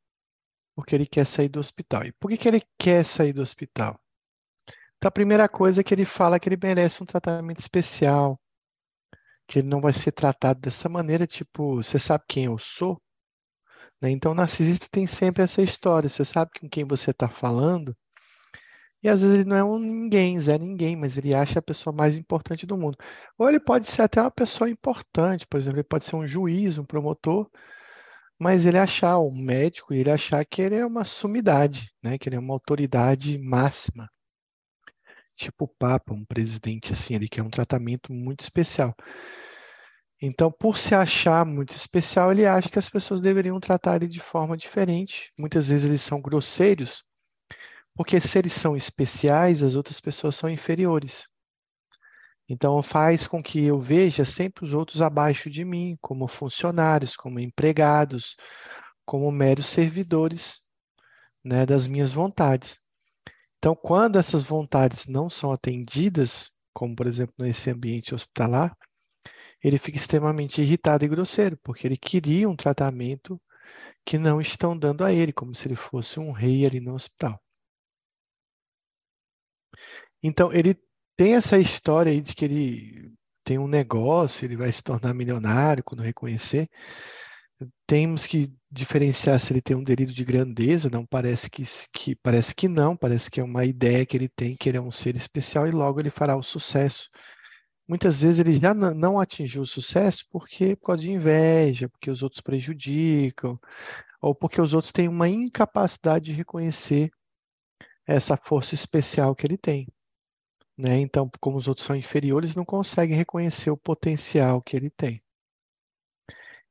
porque ele quer sair do hospital. E por que, que ele quer sair do hospital? Então, a primeira coisa é que ele fala que ele merece um tratamento especial, que ele não vai ser tratado dessa maneira, tipo, você sabe quem eu sou? Né? Então, o narcisista tem sempre essa história, você sabe com quem você está falando, e às vezes ele não é um ninguém, Zé ninguém, mas ele acha a pessoa mais importante do mundo. Ou ele pode ser até uma pessoa importante, por exemplo, ele pode ser um juiz, um promotor, mas ele achar, um médico, ele achar que ele é uma sumidade, né? que ele é uma autoridade máxima. Tipo o Papa, um presidente assim, ele quer um tratamento muito especial. Então, por se achar muito especial, ele acha que as pessoas deveriam tratar ele de forma diferente. Muitas vezes eles são grosseiros, porque se eles são especiais, as outras pessoas são inferiores. Então, faz com que eu veja sempre os outros abaixo de mim, como funcionários, como empregados, como meros servidores né, das minhas vontades. Então, quando essas vontades não são atendidas, como por exemplo nesse ambiente hospitalar, ele fica extremamente irritado e grosseiro, porque ele queria um tratamento que não estão dando a ele, como se ele fosse um rei ali no hospital. Então, ele tem essa história aí de que ele tem um negócio, ele vai se tornar milionário quando reconhecer. Temos que diferenciar se ele tem um delírio de grandeza, não parece que, que parece que não, parece que é uma ideia que ele tem que ele é um ser especial e logo ele fará o sucesso. Muitas vezes ele já não atingiu o sucesso porque por causa de inveja, porque os outros prejudicam, ou porque os outros têm uma incapacidade de reconhecer essa força especial que ele tem. Né? Então, como os outros são inferiores, não conseguem reconhecer o potencial que ele tem.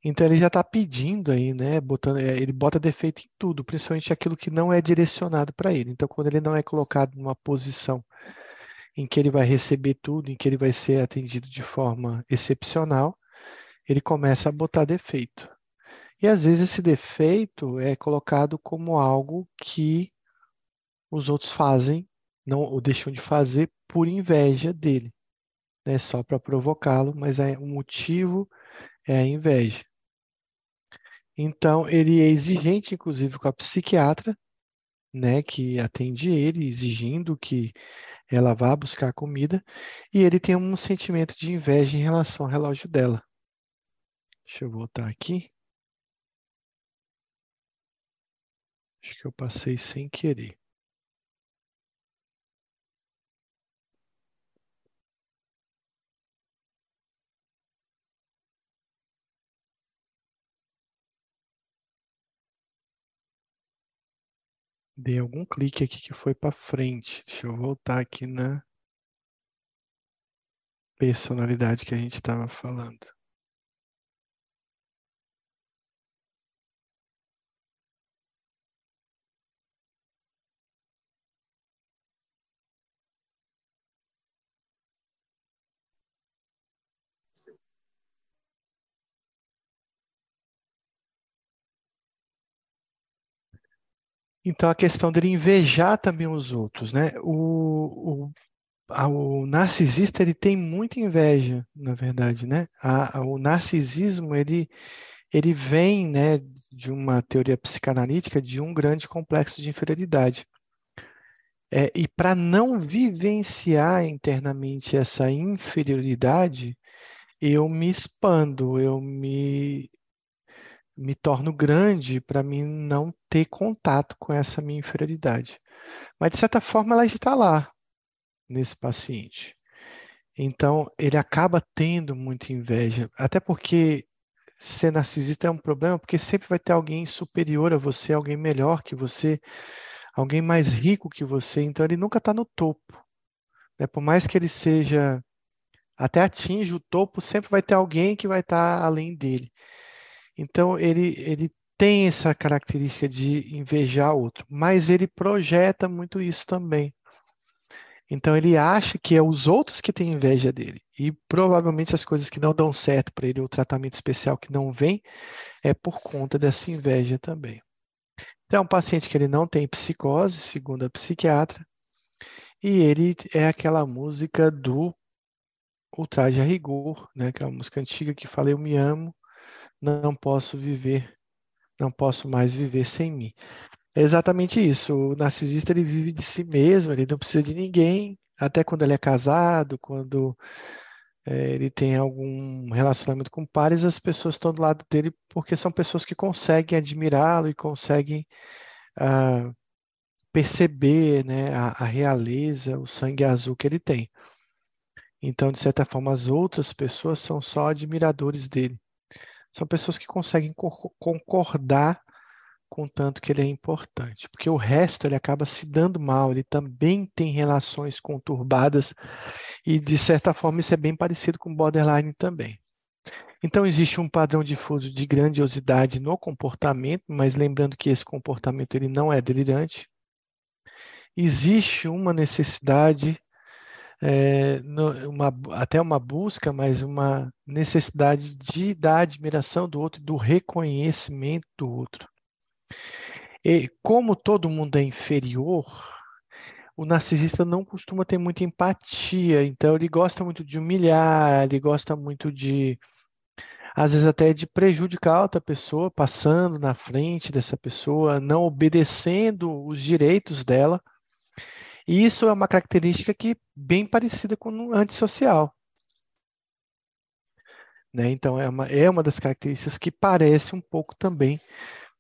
Então ele já está pedindo aí, né? Botando, é, ele bota defeito em tudo, principalmente aquilo que não é direcionado para ele. Então, quando ele não é colocado numa posição em que ele vai receber tudo, em que ele vai ser atendido de forma excepcional, ele começa a botar defeito. E às vezes esse defeito é colocado como algo que os outros fazem, não ou deixam de fazer por inveja dele, né? Só para provocá-lo, mas é, o motivo é a inveja. Então, ele é exigente, inclusive, com a psiquiatra, né, que atende ele, exigindo que ela vá buscar comida, e ele tem um sentimento de inveja em relação ao relógio dela. Deixa eu voltar aqui. Acho que eu passei sem querer. Dei algum clique aqui que foi para frente. Deixa eu voltar aqui na personalidade que a gente estava falando. Então, a questão dele invejar também os outros, né? O, o, a, o narcisista, ele tem muita inveja, na verdade, né? A, a, o narcisismo, ele, ele vem, né, de uma teoria psicanalítica de um grande complexo de inferioridade. É, e para não vivenciar internamente essa inferioridade, eu me expando, eu me me torno grande para mim não ter contato com essa minha inferioridade. Mas, de certa forma, ela está lá, nesse paciente. Então, ele acaba tendo muita inveja, até porque ser narcisista é um problema, porque sempre vai ter alguém superior a você, alguém melhor que você, alguém mais rico que você, então ele nunca está no topo. Né? Por mais que ele seja, até atinja o topo, sempre vai ter alguém que vai estar tá além dele. Então, ele, ele tem essa característica de invejar outro, mas ele projeta muito isso também. Então, ele acha que é os outros que têm inveja dele. E provavelmente as coisas que não dão certo para ele, o tratamento especial que não vem, é por conta dessa inveja também. Então, é um paciente que ele não tem psicose, segundo a psiquiatra, e ele é aquela música do Ultraje a Rigor, né? Aquela música antiga que fala, eu me amo, não posso viver, não posso mais viver sem mim. É exatamente isso. O narcisista ele vive de si mesmo, ele não precisa de ninguém, até quando ele é casado, quando é, ele tem algum relacionamento com pares, as pessoas estão do lado dele porque são pessoas que conseguem admirá-lo e conseguem ah, perceber né, a, a realeza, o sangue azul que ele tem. Então, de certa forma, as outras pessoas são só admiradores dele. São pessoas que conseguem concordar com tanto que ele é importante, porque o resto ele acaba se dando mal, ele também tem relações conturbadas e de certa forma isso é bem parecido com borderline também. Então existe um padrão difuso de grandiosidade no comportamento, mas lembrando que esse comportamento ele não é delirante. Existe uma necessidade é, no, uma, até uma busca, mas uma necessidade de da admiração do outro, do reconhecimento do outro. E como todo mundo é inferior, o narcisista não costuma ter muita empatia, então ele gosta muito de humilhar, ele gosta muito de, às vezes até de prejudicar outra pessoa, passando na frente dessa pessoa, não obedecendo os direitos dela. E isso é uma característica que bem parecida com o antissocial. Né? Então, é uma, é uma das características que parece um pouco também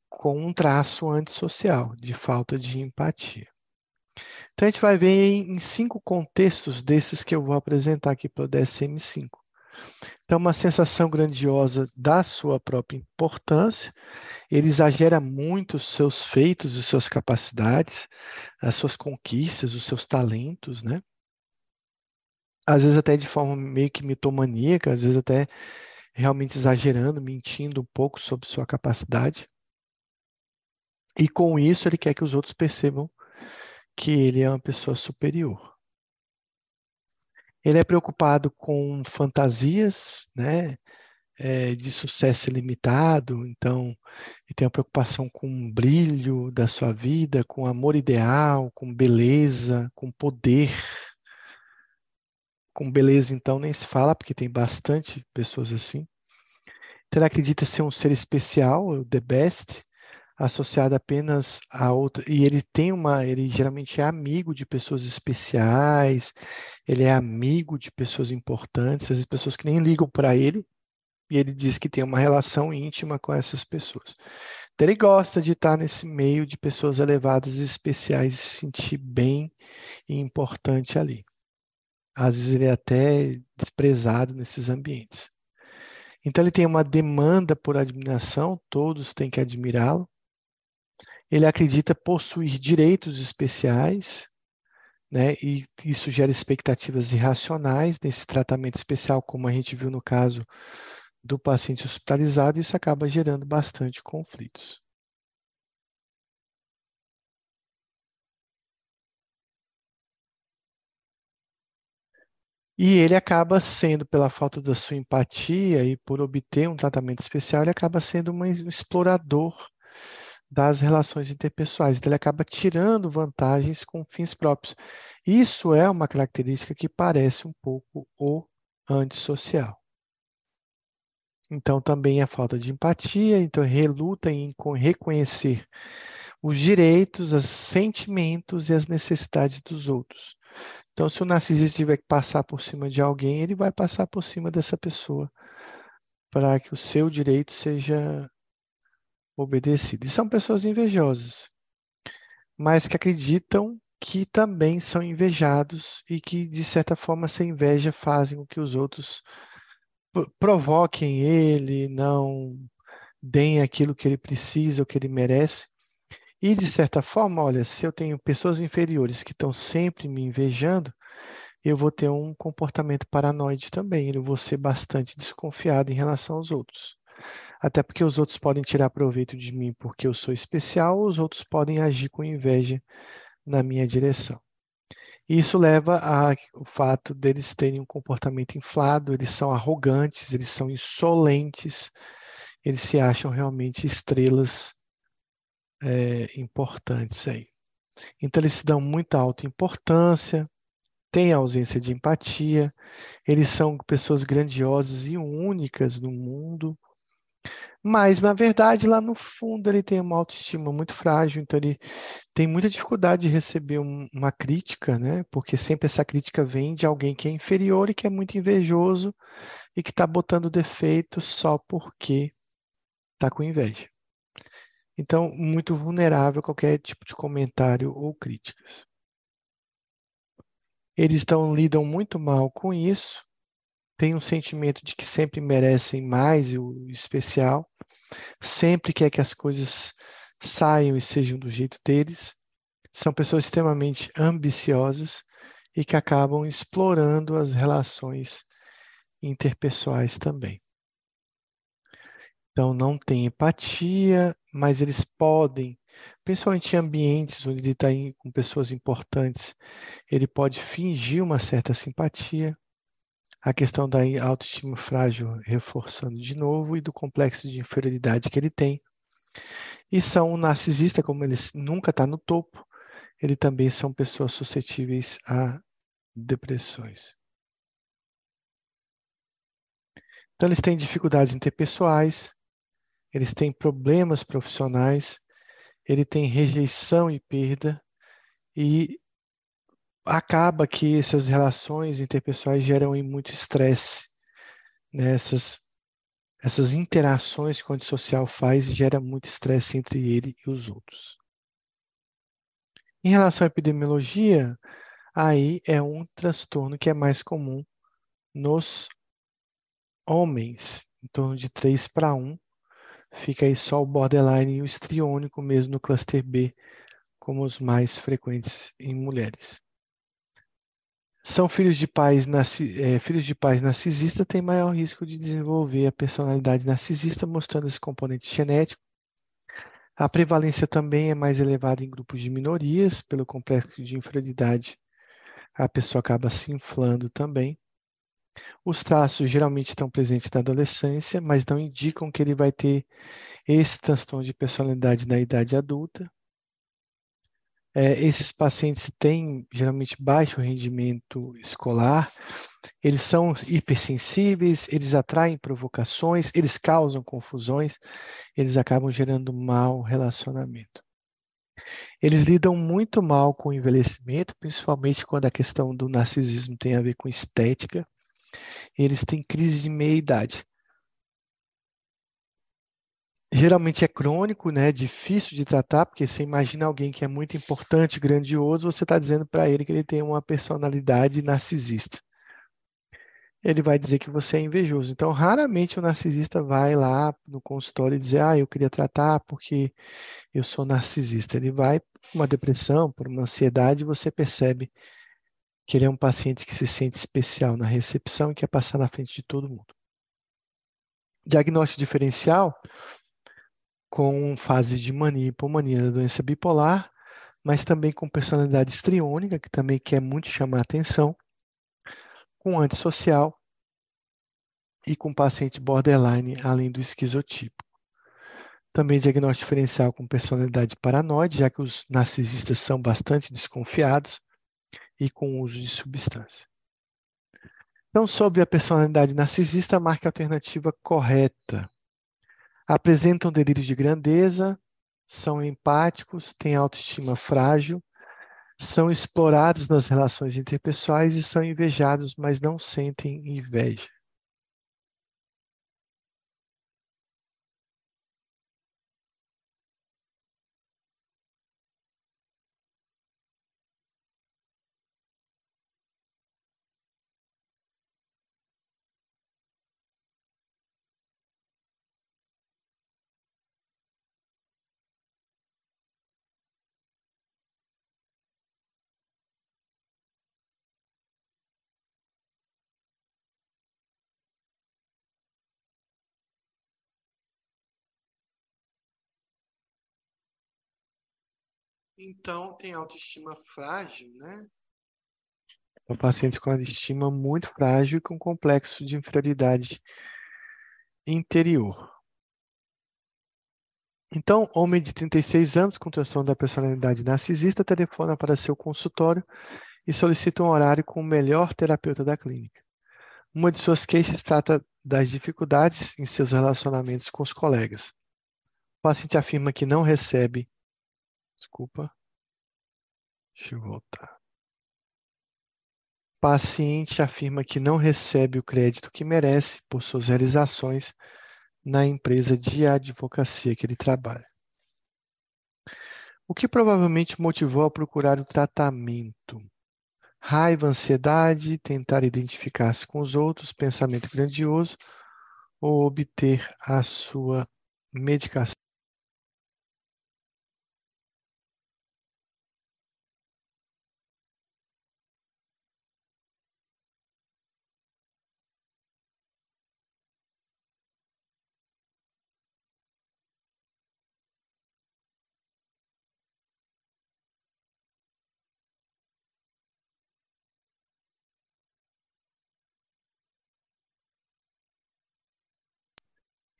com um traço antissocial, de falta de empatia. Então, a gente vai ver em, em cinco contextos desses que eu vou apresentar aqui para o DSM-5. Então, uma sensação grandiosa da sua própria importância, ele exagera muito os seus feitos e suas capacidades, as suas conquistas, os seus talentos, né? Às vezes até de forma meio que mitomaníaca, às vezes até realmente exagerando, mentindo um pouco sobre sua capacidade. E com isso ele quer que os outros percebam que ele é uma pessoa superior. Ele é preocupado com fantasias, né, é, de sucesso ilimitado, então ele tem uma preocupação com o brilho da sua vida, com amor ideal, com beleza, com poder. Com beleza, então, nem se fala, porque tem bastante pessoas assim. Então, ele acredita ser um ser especial, the best, associado apenas a outra e ele tem uma ele geralmente é amigo de pessoas especiais ele é amigo de pessoas importantes as pessoas que nem ligam para ele e ele diz que tem uma relação íntima com essas pessoas. Então ele gosta de estar nesse meio de pessoas elevadas e especiais e se sentir bem e importante ali. Às vezes ele é até desprezado nesses ambientes. Então ele tem uma demanda por admiração todos têm que admirá-lo ele acredita possuir direitos especiais, né? E isso gera expectativas irracionais nesse tratamento especial, como a gente viu no caso do paciente hospitalizado, isso acaba gerando bastante conflitos. E ele acaba sendo, pela falta da sua empatia e por obter um tratamento especial, ele acaba sendo um explorador das relações interpessoais. Então, ele acaba tirando vantagens com fins próprios. Isso é uma característica que parece um pouco o antissocial. Então, também a falta de empatia, então reluta em reconhecer os direitos, os sentimentos e as necessidades dos outros. Então, se o narcisista tiver que passar por cima de alguém, ele vai passar por cima dessa pessoa para que o seu direito seja obedecido. E são pessoas invejosas, mas que acreditam que também são invejados e que, de certa forma, essa inveja fazem com que os outros provoquem ele, não deem aquilo que ele precisa, o que ele merece. E, de certa forma, olha, se eu tenho pessoas inferiores que estão sempre me invejando, eu vou ter um comportamento paranoide também, eu vou ser bastante desconfiado em relação aos outros. Até porque os outros podem tirar proveito de mim porque eu sou especial, os outros podem agir com inveja na minha direção. Isso leva ao fato deles terem um comportamento inflado, eles são arrogantes, eles são insolentes, eles se acham realmente estrelas é, importantes aí. Então, eles se dão muita autoimportância, têm ausência de empatia, eles são pessoas grandiosas e únicas no mundo, mas, na verdade, lá no fundo, ele tem uma autoestima muito frágil, então ele tem muita dificuldade de receber um, uma crítica, né? Porque sempre essa crítica vem de alguém que é inferior e que é muito invejoso e que está botando defeito só porque está com inveja. Então, muito vulnerável a qualquer tipo de comentário ou críticas. Eles estão, lidam muito mal com isso, têm um sentimento de que sempre merecem mais o especial, sempre quer que as coisas saiam e sejam do jeito deles. São pessoas extremamente ambiciosas e que acabam explorando as relações interpessoais também. Então, não tem empatia, mas eles podem, principalmente em ambientes onde ele está com pessoas importantes, ele pode fingir uma certa simpatia. A questão da autoestima frágil reforçando de novo e do complexo de inferioridade que ele tem. E são um narcisista, como ele nunca está no topo, ele também são pessoas suscetíveis a depressões. Então, eles têm dificuldades interpessoais, eles têm problemas profissionais, ele tem rejeição e perda, e acaba que essas relações interpessoais geram muito estresse. Né? Essas, essas interações que o antissocial faz gera muito estresse entre ele e os outros. Em relação à epidemiologia, aí é um transtorno que é mais comum nos homens, em torno de 3 para 1. Fica aí só o borderline e o estriônico mesmo no cluster B, como os mais frequentes em mulheres. São filhos de pais, é, filhos de pais narcisistas têm maior risco de desenvolver a personalidade narcisista, mostrando esse componente genético. A prevalência também é mais elevada em grupos de minorias, pelo complexo de inferioridade, a pessoa acaba se inflando também. Os traços geralmente estão presentes na adolescência, mas não indicam que ele vai ter esse transtorno de personalidade na idade adulta. É, esses pacientes têm geralmente baixo rendimento escolar, eles são hipersensíveis, eles atraem provocações, eles causam confusões, eles acabam gerando mau relacionamento. Eles lidam muito mal com o envelhecimento, principalmente quando a questão do narcisismo tem a ver com estética. Eles têm crise de meia-idade. Geralmente é crônico, né? Difícil de tratar, porque você imagina alguém que é muito importante, grandioso, você está dizendo para ele que ele tem uma personalidade narcisista. Ele vai dizer que você é invejoso. Então, raramente o narcisista vai lá no consultório e dizer: Ah, eu queria tratar porque eu sou narcisista. Ele vai por uma depressão, por uma ansiedade, e você percebe que ele é um paciente que se sente especial na recepção e quer passar na frente de todo mundo. Diagnóstico diferencial com fases de mania e hipomania da doença bipolar, mas também com personalidade estriônica, que também quer muito chamar atenção, com antissocial e com paciente borderline, além do esquizotipo. Também diagnóstico diferencial com personalidade paranoide, já que os narcisistas são bastante desconfiados e com uso de substância. Então, sobre a personalidade narcisista, marque a alternativa correta apresentam delírio de grandeza, são empáticos, têm autoestima frágil, são explorados nas relações interpessoais e são invejados, mas não sentem inveja. Então, tem autoestima frágil, né? São pacientes com autoestima muito frágil e com complexo de inferioridade interior. Então, homem de 36 anos com transtorno da personalidade narcisista telefona para seu consultório e solicita um horário com o melhor terapeuta da clínica. Uma de suas queixas trata das dificuldades em seus relacionamentos com os colegas. O paciente afirma que não recebe. Desculpa. Deixa eu voltar. Paciente afirma que não recebe o crédito que merece por suas realizações na empresa de advocacia que ele trabalha. O que provavelmente motivou a procurar o tratamento? Raiva, ansiedade, tentar identificar-se com os outros, pensamento grandioso ou obter a sua medicação.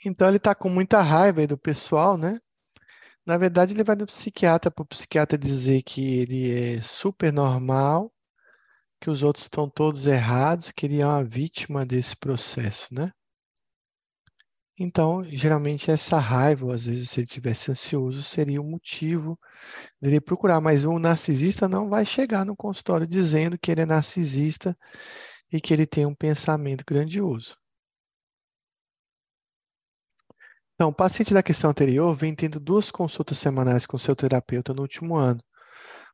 Então ele está com muita raiva do pessoal, né? Na verdade, ele vai no psiquiatra para o psiquiatra dizer que ele é super normal, que os outros estão todos errados, que ele é uma vítima desse processo, né? Então, geralmente essa raiva, ou às vezes se ele estivesse ansioso, seria o motivo dele procurar, mas o narcisista não vai chegar no consultório dizendo que ele é narcisista e que ele tem um pensamento grandioso. Então, o paciente da questão anterior vem tendo duas consultas semanais com seu terapeuta no último ano.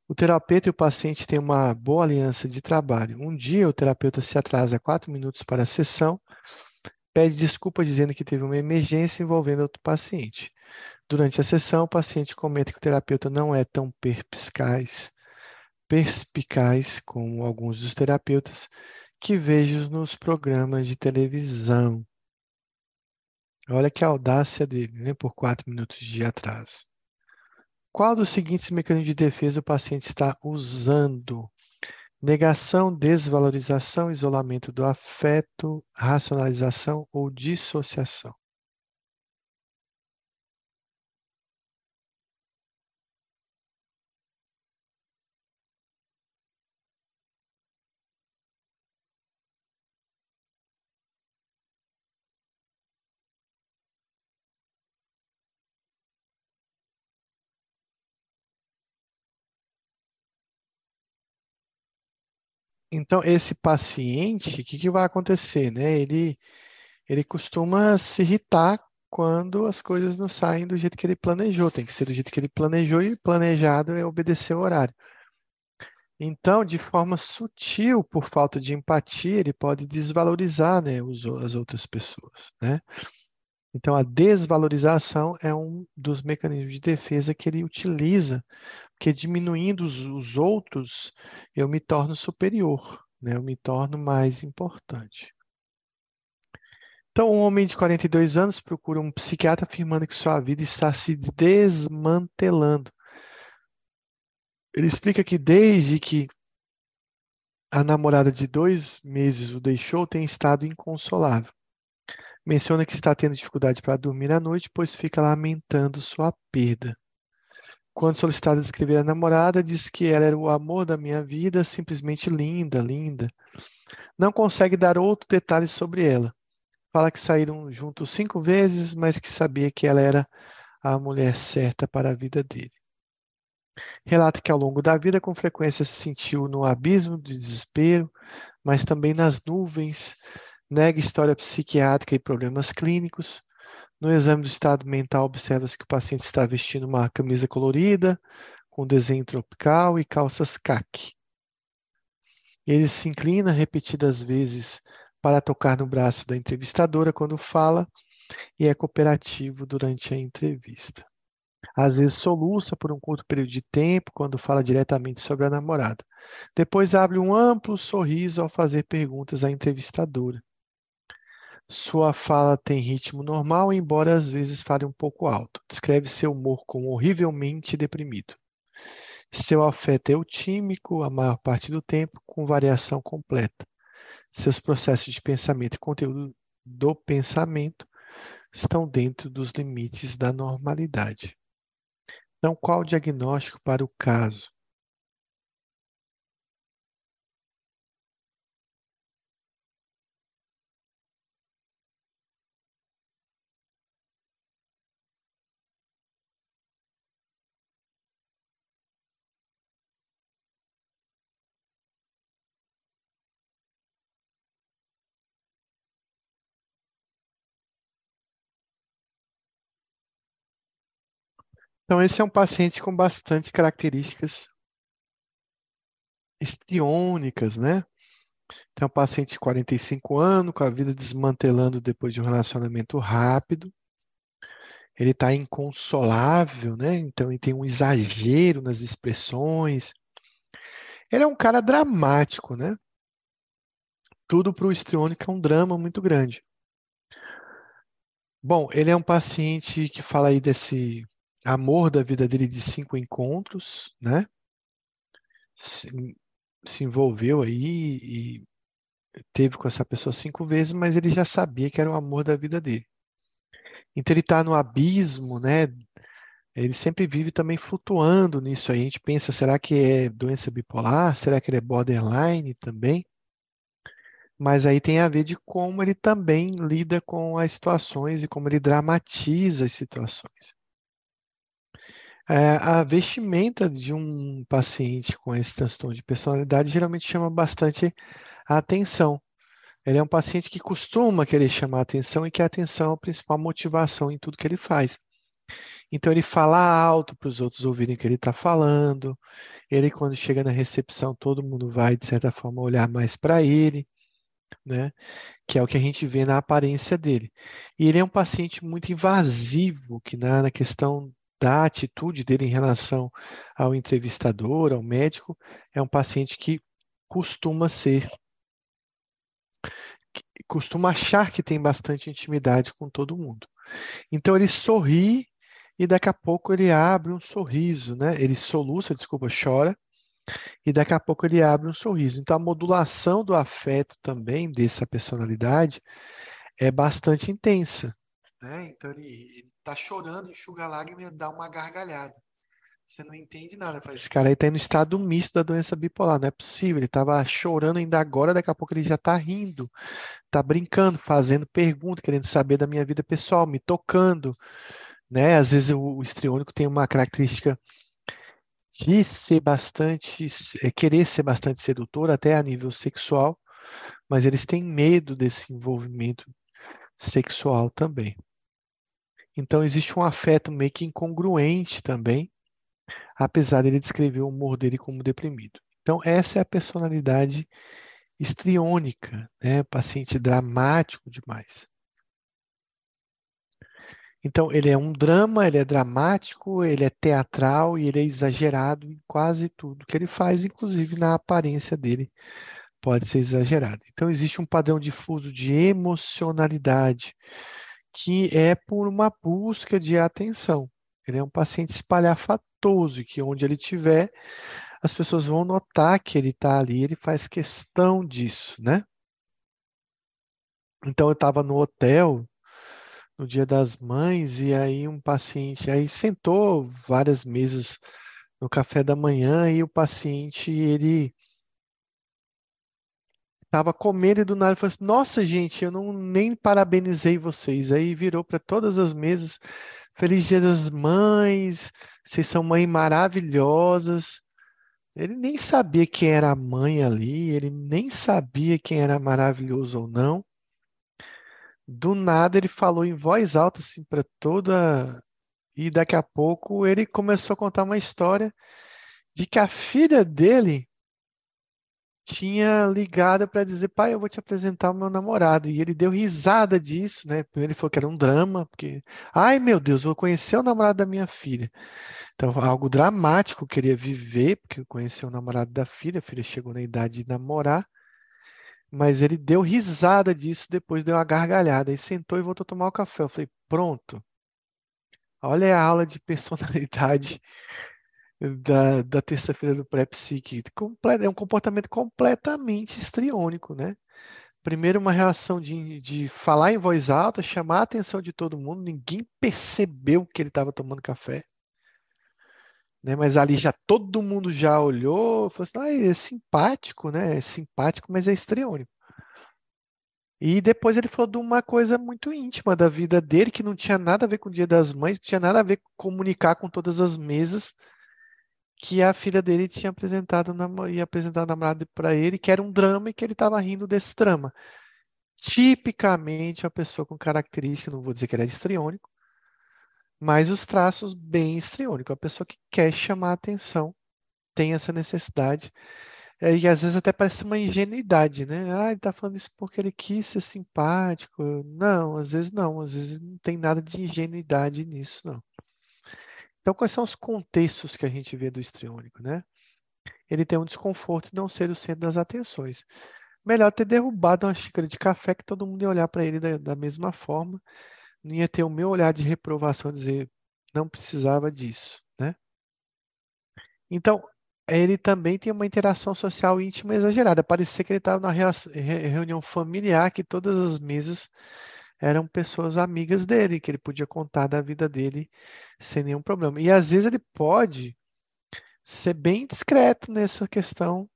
O terapeuta e o paciente têm uma boa aliança de trabalho. Um dia, o terapeuta se atrasa quatro minutos para a sessão, pede desculpa dizendo que teve uma emergência envolvendo outro paciente. Durante a sessão, o paciente comenta que o terapeuta não é tão perspicaz, perspicaz como alguns dos terapeutas que vejo nos programas de televisão. Olha que audácia dele, né? Por quatro minutos de atraso. Qual dos seguintes mecanismos de defesa o paciente está usando? Negação, desvalorização, isolamento do afeto, racionalização ou dissociação? Então, esse paciente, o que, que vai acontecer, né? Ele, ele costuma se irritar quando as coisas não saem do jeito que ele planejou. Tem que ser do jeito que ele planejou e planejado é obedecer o horário. Então, de forma sutil, por falta de empatia, ele pode desvalorizar, né, os, as outras pessoas, né? Então, a desvalorização é um dos mecanismos de defesa que ele utiliza porque diminuindo os, os outros, eu me torno superior, né? eu me torno mais importante. Então, um homem de 42 anos procura um psiquiatra afirmando que sua vida está se desmantelando. Ele explica que desde que a namorada de dois meses o deixou, tem estado inconsolável. Menciona que está tendo dificuldade para dormir à noite, pois fica lamentando sua perda. Quando solicitada a descrever a namorada, diz que ela era o amor da minha vida, simplesmente linda, linda. Não consegue dar outro detalhe sobre ela. Fala que saíram juntos cinco vezes, mas que sabia que ela era a mulher certa para a vida dele. Relata que ao longo da vida, com frequência, se sentiu no abismo de desespero, mas também nas nuvens. Nega história psiquiátrica e problemas clínicos. No exame do estado mental, observa-se que o paciente está vestindo uma camisa colorida, com desenho tropical e calças caque. Ele se inclina repetidas vezes para tocar no braço da entrevistadora quando fala e é cooperativo durante a entrevista. Às vezes soluça por um curto período de tempo quando fala diretamente sobre a namorada. Depois abre um amplo sorriso ao fazer perguntas à entrevistadora. Sua fala tem ritmo normal, embora às vezes fale um pouco alto. Descreve seu humor como horrivelmente deprimido. Seu afeto é eutímico a maior parte do tempo, com variação completa. Seus processos de pensamento e conteúdo do pensamento estão dentro dos limites da normalidade. Então, qual o diagnóstico para o caso? Então, esse é um paciente com bastante características histriônicas, né? É um paciente de 45 anos, com a vida desmantelando depois de um relacionamento rápido. Ele está inconsolável, né? Então, ele tem um exagero nas expressões. Ele é um cara dramático, né? Tudo para o histriônico é um drama muito grande. Bom, ele é um paciente que fala aí desse amor da vida dele de cinco encontros, né? Se, se envolveu aí e teve com essa pessoa cinco vezes, mas ele já sabia que era o amor da vida dele. Então ele está no abismo, né? Ele sempre vive também flutuando nisso aí. A gente pensa, será que é doença bipolar? Será que ele é borderline também? Mas aí tem a ver de como ele também lida com as situações e como ele dramatiza as situações. É, a vestimenta de um paciente com esse transtorno de personalidade geralmente chama bastante a atenção. Ele é um paciente que costuma querer chamar a atenção e que a atenção é a principal motivação em tudo que ele faz. Então ele fala alto para os outros ouvirem o que ele está falando. Ele, quando chega na recepção, todo mundo vai, de certa forma, olhar mais para ele, né? Que é o que a gente vê na aparência dele. E ele é um paciente muito invasivo, que na, na questão da atitude dele em relação ao entrevistador, ao médico, é um paciente que costuma ser, costuma achar que tem bastante intimidade com todo mundo. Então ele sorri e daqui a pouco ele abre um sorriso, né? Ele soluça, desculpa, chora e daqui a pouco ele abre um sorriso. Então a modulação do afeto também dessa personalidade é bastante intensa, né? Então ele tá chorando, enxuga a lágrima e dá uma gargalhada. Você não entende nada. Fala, esse cara aí tá no estado misto da doença bipolar, não é possível. Ele tava chorando ainda agora, daqui a pouco ele já tá rindo, tá brincando, fazendo pergunta, querendo saber da minha vida pessoal, me tocando, né? Às vezes o, o histriônico tem uma característica de ser bastante, é, querer ser bastante sedutor, até a nível sexual, mas eles têm medo desse envolvimento sexual também. Então existe um afeto meio que incongruente também, apesar dele descrever o humor dele como deprimido. Então essa é a personalidade histriônica, né? Paciente dramático demais. Então ele é um drama, ele é dramático, ele é teatral e ele é exagerado em quase tudo que ele faz, inclusive na aparência dele pode ser exagerado. Então existe um padrão difuso de emocionalidade que é por uma busca de atenção. Ele é um paciente espalhafatoso, que onde ele estiver, as pessoas vão notar que ele está ali, ele faz questão disso, né? Então eu estava no hotel no Dia das Mães e aí um paciente aí sentou várias mesas no café da manhã e o paciente ele Tava comendo e do nada falou assim: Nossa, gente, eu não nem parabenizei vocês. Aí virou para todas as mesas: Feliz Dia das Mães, vocês são mães maravilhosas. Ele nem sabia quem era a mãe ali, ele nem sabia quem era maravilhoso ou não. Do nada ele falou em voz alta assim para toda e daqui a pouco ele começou a contar uma história de que a filha dele tinha ligado para dizer, pai, eu vou te apresentar o meu namorado. E ele deu risada disso, né? Primeiro ele falou que era um drama, porque, ai meu Deus, vou conhecer o namorado da minha filha. Então, algo dramático, queria viver, porque eu conheci o namorado da filha, a filha chegou na idade de namorar. Mas ele deu risada disso, depois deu uma gargalhada, e sentou e voltou a tomar o café. Eu falei, pronto. Olha a aula de personalidade da, da terça-feira do pré-psique. É um comportamento completamente histriônico, né? Primeiro, uma reação de, de falar em voz alta, chamar a atenção de todo mundo, ninguém percebeu que ele estava tomando café. Né? Mas ali já todo mundo já olhou, falou assim, ah, é simpático, né? É simpático, mas é estriônico. E depois ele falou de uma coisa muito íntima da vida dele, que não tinha nada a ver com o Dia das Mães, não tinha nada a ver com comunicar com todas as mesas, que a filha dele tinha apresentado, ia apresentar a namorada para ele, que era um drama e que ele estava rindo desse drama. Tipicamente, a pessoa com característica, não vou dizer que ele é histriônico, mas os traços bem histriônicos. A pessoa que quer chamar atenção tem essa necessidade é, e às vezes até parece uma ingenuidade, né? Ah, ele tá falando isso porque ele quis ser simpático. Não, às vezes não, às vezes não tem nada de ingenuidade nisso, não. Então, quais são os contextos que a gente vê do histriônico, né? Ele tem um desconforto de não ser o centro das atenções. Melhor ter derrubado uma xícara de café que todo mundo ia olhar para ele da, da mesma forma, não ia ter o meu olhar de reprovação, dizer não precisava disso, né? Então, ele também tem uma interação social íntima exagerada. Parecia que ele estava na reunião familiar, que todas as mesas eram pessoas amigas dele, que ele podia contar da vida dele sem nenhum problema. E às vezes ele pode ser bem discreto nessa questão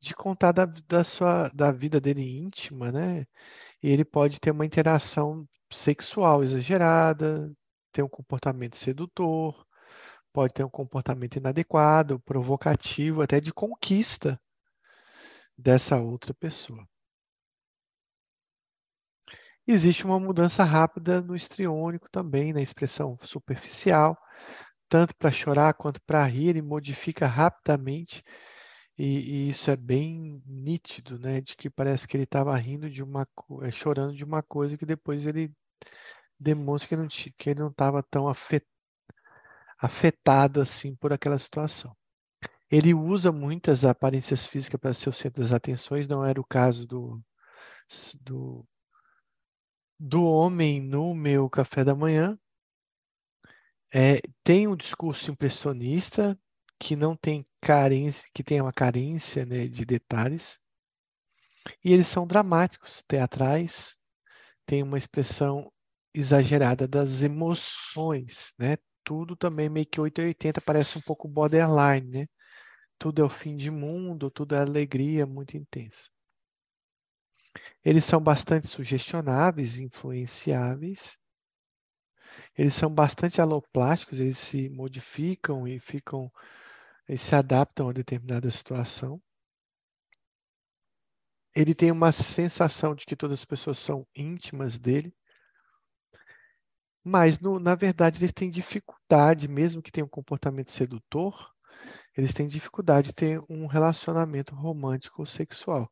de contar da, da sua da vida dele íntima, né? E ele pode ter uma interação sexual exagerada, ter um comportamento sedutor, pode ter um comportamento inadequado, provocativo, até de conquista dessa outra pessoa. Existe uma mudança rápida no estriônico também, na expressão superficial, tanto para chorar quanto para rir, ele modifica rapidamente, e, e, isso é bem nítido, né? De que parece que ele estava rindo de uma, eh, chorando de uma coisa que depois ele demonstra que, não, que ele não estava tão afetado assim por aquela situação. Ele usa muitas aparências físicas para ser o centro das atenções, não era o caso do, do, do homem no meu café da manhã. É, tem um discurso impressionista que não tem carência, que tem uma carência né, de detalhes. E eles são dramáticos, teatrais, tem uma expressão exagerada das emoções, né? tudo também meio que 880 parece um pouco borderline, né? Tudo é o fim de mundo, tudo é alegria muito intensa. Eles são bastante sugestionáveis, influenciáveis. Eles são bastante aloplásticos, eles se modificam e ficam, eles se adaptam a determinada situação. Ele tem uma sensação de que todas as pessoas são íntimas dele. Mas, no, na verdade, eles têm dificuldade, mesmo que tenham um comportamento sedutor, eles têm dificuldade de ter um relacionamento romântico ou sexual.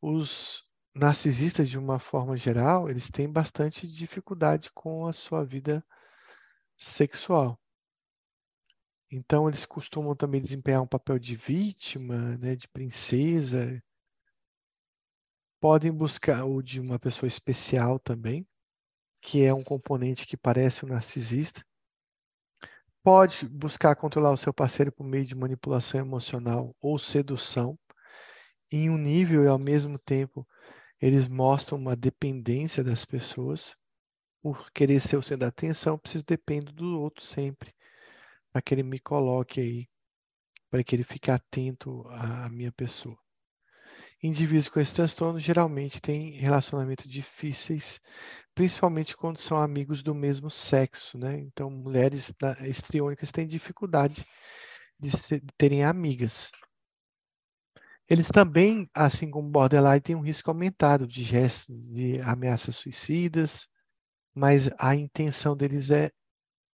Os narcisistas, de uma forma geral, eles têm bastante dificuldade com a sua vida sexual. Então, eles costumam também desempenhar um papel de vítima, né, de princesa. Podem buscar o de uma pessoa especial também que é um componente que parece um narcisista. Pode buscar controlar o seu parceiro por meio de manipulação emocional ou sedução, em um nível e ao mesmo tempo eles mostram uma dependência das pessoas. Por querer ser o centro da atenção, preciso depender do outro sempre, para que ele me coloque aí, para que ele fique atento à minha pessoa. Indivíduos com esse transtorno geralmente têm relacionamentos difíceis principalmente quando são amigos do mesmo sexo, né? Então, mulheres estriônicas têm dificuldade de, ser, de terem amigas. Eles também, assim como borderline, têm um risco aumentado de gestos de ameaças suicidas, mas a intenção deles é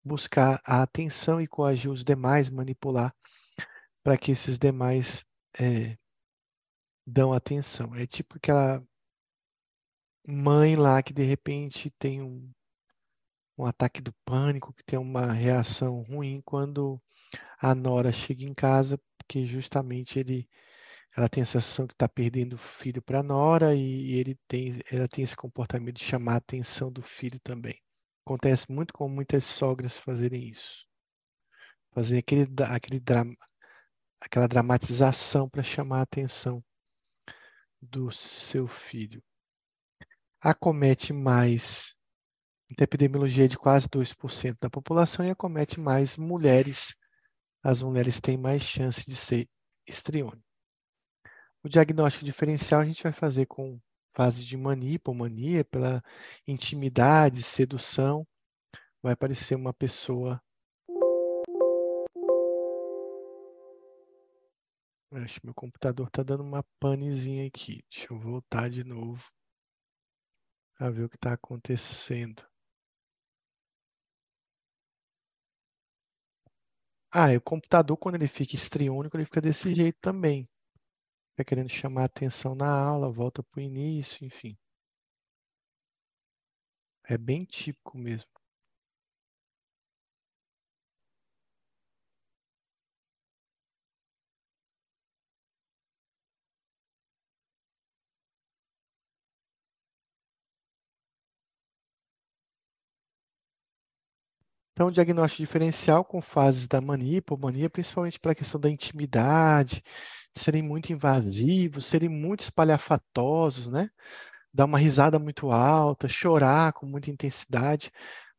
buscar a atenção e coagir os demais, manipular para que esses demais é, dão atenção. É tipo aquela mãe lá que de repente tem um, um ataque do pânico, que tem uma reação ruim quando a nora chega em casa, porque justamente ele, ela tem a sensação que está perdendo o filho para a nora e, ele tem, ela tem esse comportamento de chamar a atenção do filho também. Acontece muito com muitas sogras fazerem isso. Fazer aquele, aquele drama, aquela dramatização para chamar a atenção do seu filho. acomete mais, a epidemiologia é de quase 2% da população e acomete mais mulheres. As mulheres têm mais chance de ser estriônico. O diagnóstico diferencial a gente vai fazer com fase de mania, hipomania, pela intimidade, sedução. Vai aparecer uma pessoa Acho que meu computador está dando uma panezinha aqui. Deixa eu voltar de novo a ver o que está acontecendo. Ah, o computador, quando ele fica estriônico, ele fica desse jeito também. Fica querendo chamar atenção na aula, volta para o início, enfim. É bem típico mesmo. Então, diagnóstico diferencial com fases da mania, hipomania, principalmente pela questão da intimidade, serem muito invasivos, serem muito espalhafatosos, né? Dar uma risada muito alta, chorar com muita intensidade.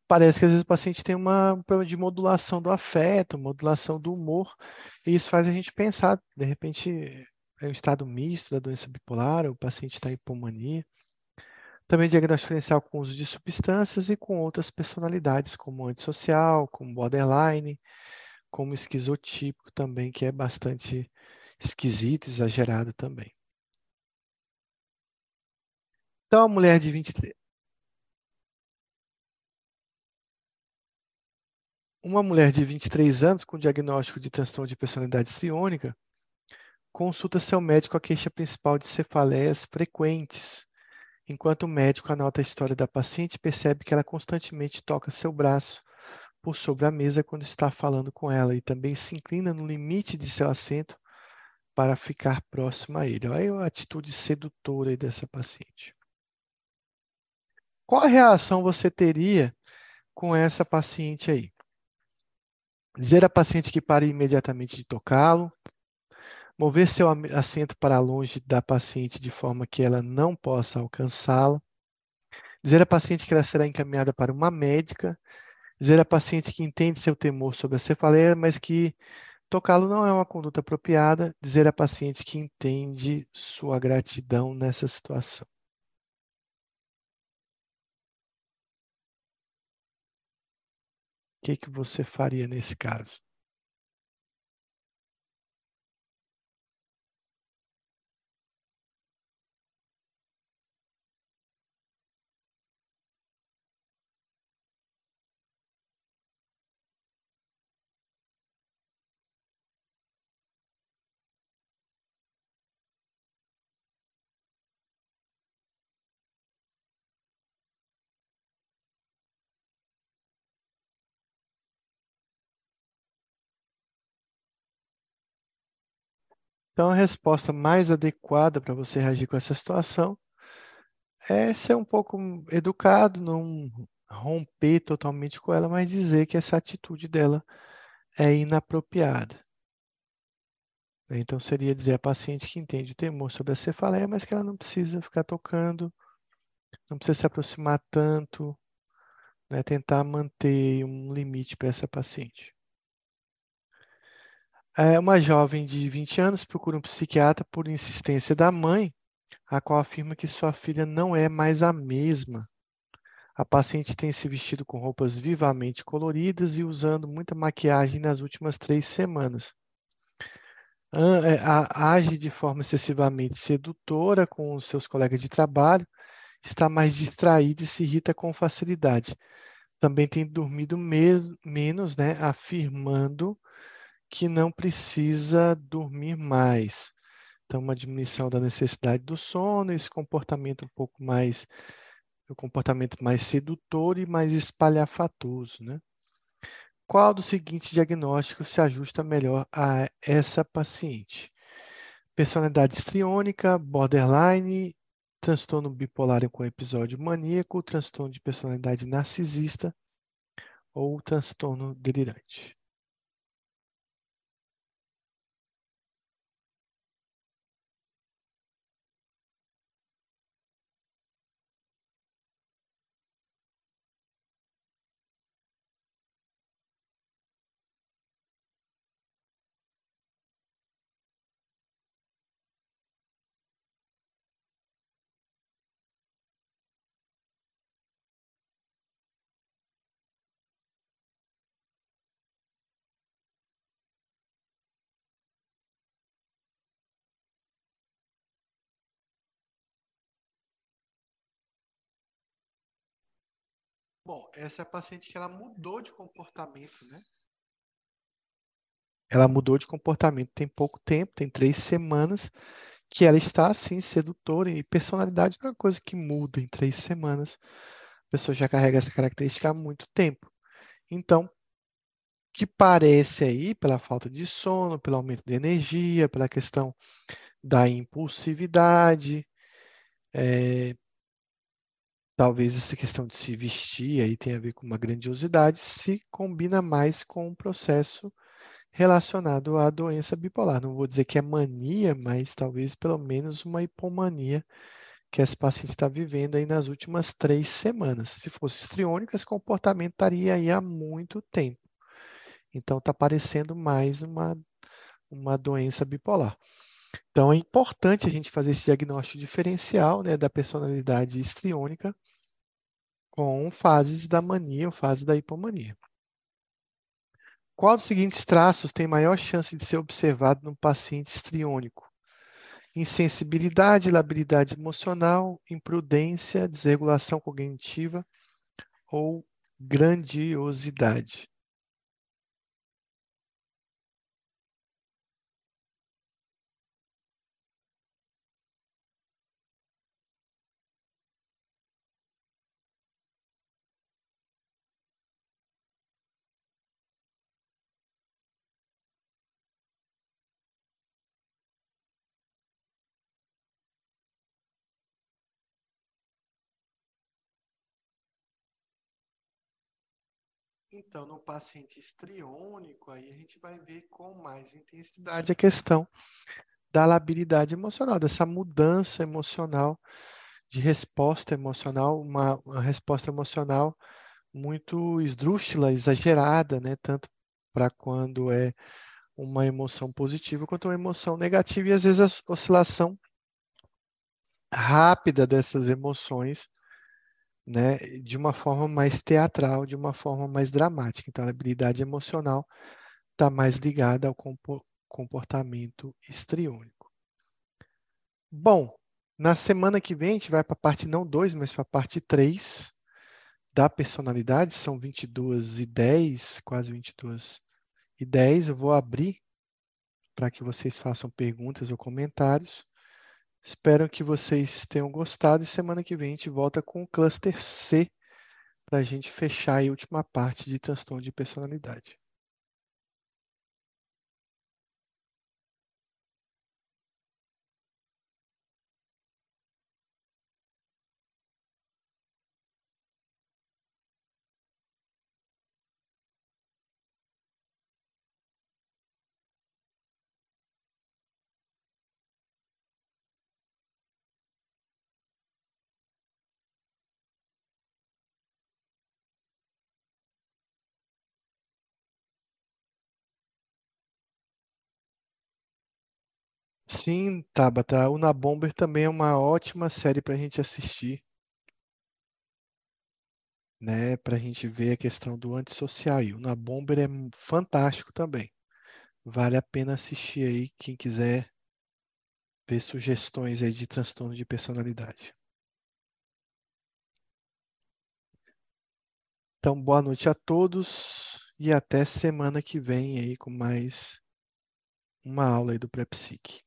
Parece que às vezes o paciente tem uma, um problema de modulação do afeto, modulação do humor, e isso faz a gente pensar, de repente, é um estado misto da doença bipolar, o paciente está em hipomania. Também diagnóstico diferencial com uso de substâncias e com outras personalidades, como antissocial, como borderline, como esquizotípico também, que é bastante esquisito, exagerado também. Então, a mulher de 23. Uma mulher de 23 anos com diagnóstico de transtorno de personalidade histriônica consulta seu médico a queixa principal de cefaleias frequentes, Enquanto o médico anota a história da paciente, percebe que ela constantemente toca seu braço por sobre a mesa quando está falando com ela e também se inclina no limite de seu assento para ficar próximo a ele. Olha a atitude sedutora dessa paciente. Qual a reação você teria com essa paciente aí? Dizer à paciente que pare imediatamente de tocá-lo, mover seu assento para longe da paciente de forma que ela não possa alcançá-la, dizer à paciente que ela será encaminhada para uma médica, dizer à paciente que entende seu temor sobre a cefaleia, mas que tocá-lo não é uma conduta apropriada, dizer à paciente que entende sua gratidão nessa situação. O que, que você faria nesse caso? Então, a resposta mais adequada para você reagir com essa situação é ser um pouco educado, não romper totalmente com ela, mas dizer que essa atitude dela é inapropriada. Então, seria dizer à paciente que entende o temor sobre a cefaleia, mas que ela não precisa ficar tocando, não precisa se aproximar tanto, né? tentar manter um limite para essa paciente. É, uma jovem de 20 anos procura um psiquiatra por insistência da mãe, a qual afirma que sua filha não é mais a mesma. A paciente tem se vestido com roupas vivamente coloridas e usando muita maquiagem nas últimas três semanas. É, age de forma excessivamente sedutora com seus colegas de trabalho, está mais distraída e se irrita com facilidade. Também tem dormido menos, né, afirmando que não precisa dormir mais. Então, uma diminuição da necessidade do sono, esse comportamento um pouco mais, o um comportamento mais sedutor e mais espalhafatoso, né? Qual dos seguintes diagnósticos se ajusta melhor a essa paciente? Personalidade histriônica, borderline, transtorno bipolar com episódio maníaco, transtorno de personalidade narcisista ou transtorno delirante. Bom, essa é a paciente que ela mudou de comportamento, né? Ela mudou de comportamento tem pouco tempo, tem três semanas, que ela está assim, sedutora, e personalidade não é uma coisa que muda em três semanas. A pessoa já carrega essa característica há muito tempo. Então, que parece aí, pela falta de sono, pelo aumento de energia, pela questão da impulsividade, é, talvez essa questão de se vestir aí tenha a ver com uma grandiosidade, se combina mais com um processo relacionado à doença bipolar. Não vou dizer que é mania, mas talvez pelo menos uma hipomania que esse paciente está vivendo aí nas últimas três semanas. Se fosse estriônico, esse comportamento estaria aí há muito tempo. Então, está parecendo mais uma, uma doença bipolar. Então, é importante a gente fazer esse diagnóstico diferencial né, da personalidade estriônica com fases da mania ou fases da hipomania. Qual dos seguintes traços tem maior chance de ser observado no paciente estriônico? Insensibilidade, labilidade emocional, imprudência, desregulação cognitiva ou grandiosidade? Então, no paciente estriônico, aí a gente vai ver com mais intensidade a questão da labilidade emocional, dessa mudança emocional, de resposta emocional, uma, uma resposta emocional muito esdrúxula, exagerada, né? Tanto para quando é uma emoção positiva quanto uma emoção negativa, e às vezes a oscilação rápida dessas emoções né, de uma forma mais teatral, de uma forma mais dramática. Então, a habilidade emocional está mais ligada ao comportamento estriônico. Bom, na semana que vem a gente vai para a parte não 2, mas para a parte 3 da personalidade, são 22 e 10, quase 22 e 10. Eu vou abrir para que vocês façam perguntas ou comentários. Espero que vocês tenham gostado e semana que vem a gente volta com o cluster C para a gente fechar a última parte de transtorno de personalidade. Sim, Tabata, o Na Bomber também é uma ótima série para a gente assistir, né? Para a gente ver a questão do antissocial. E o Na Bomber é fantástico também. Vale a pena assistir aí, quem quiser ver sugestões aí de transtorno de personalidade. Então, boa noite a todos e até semana que vem aí com mais uma aula aí do Prepsic.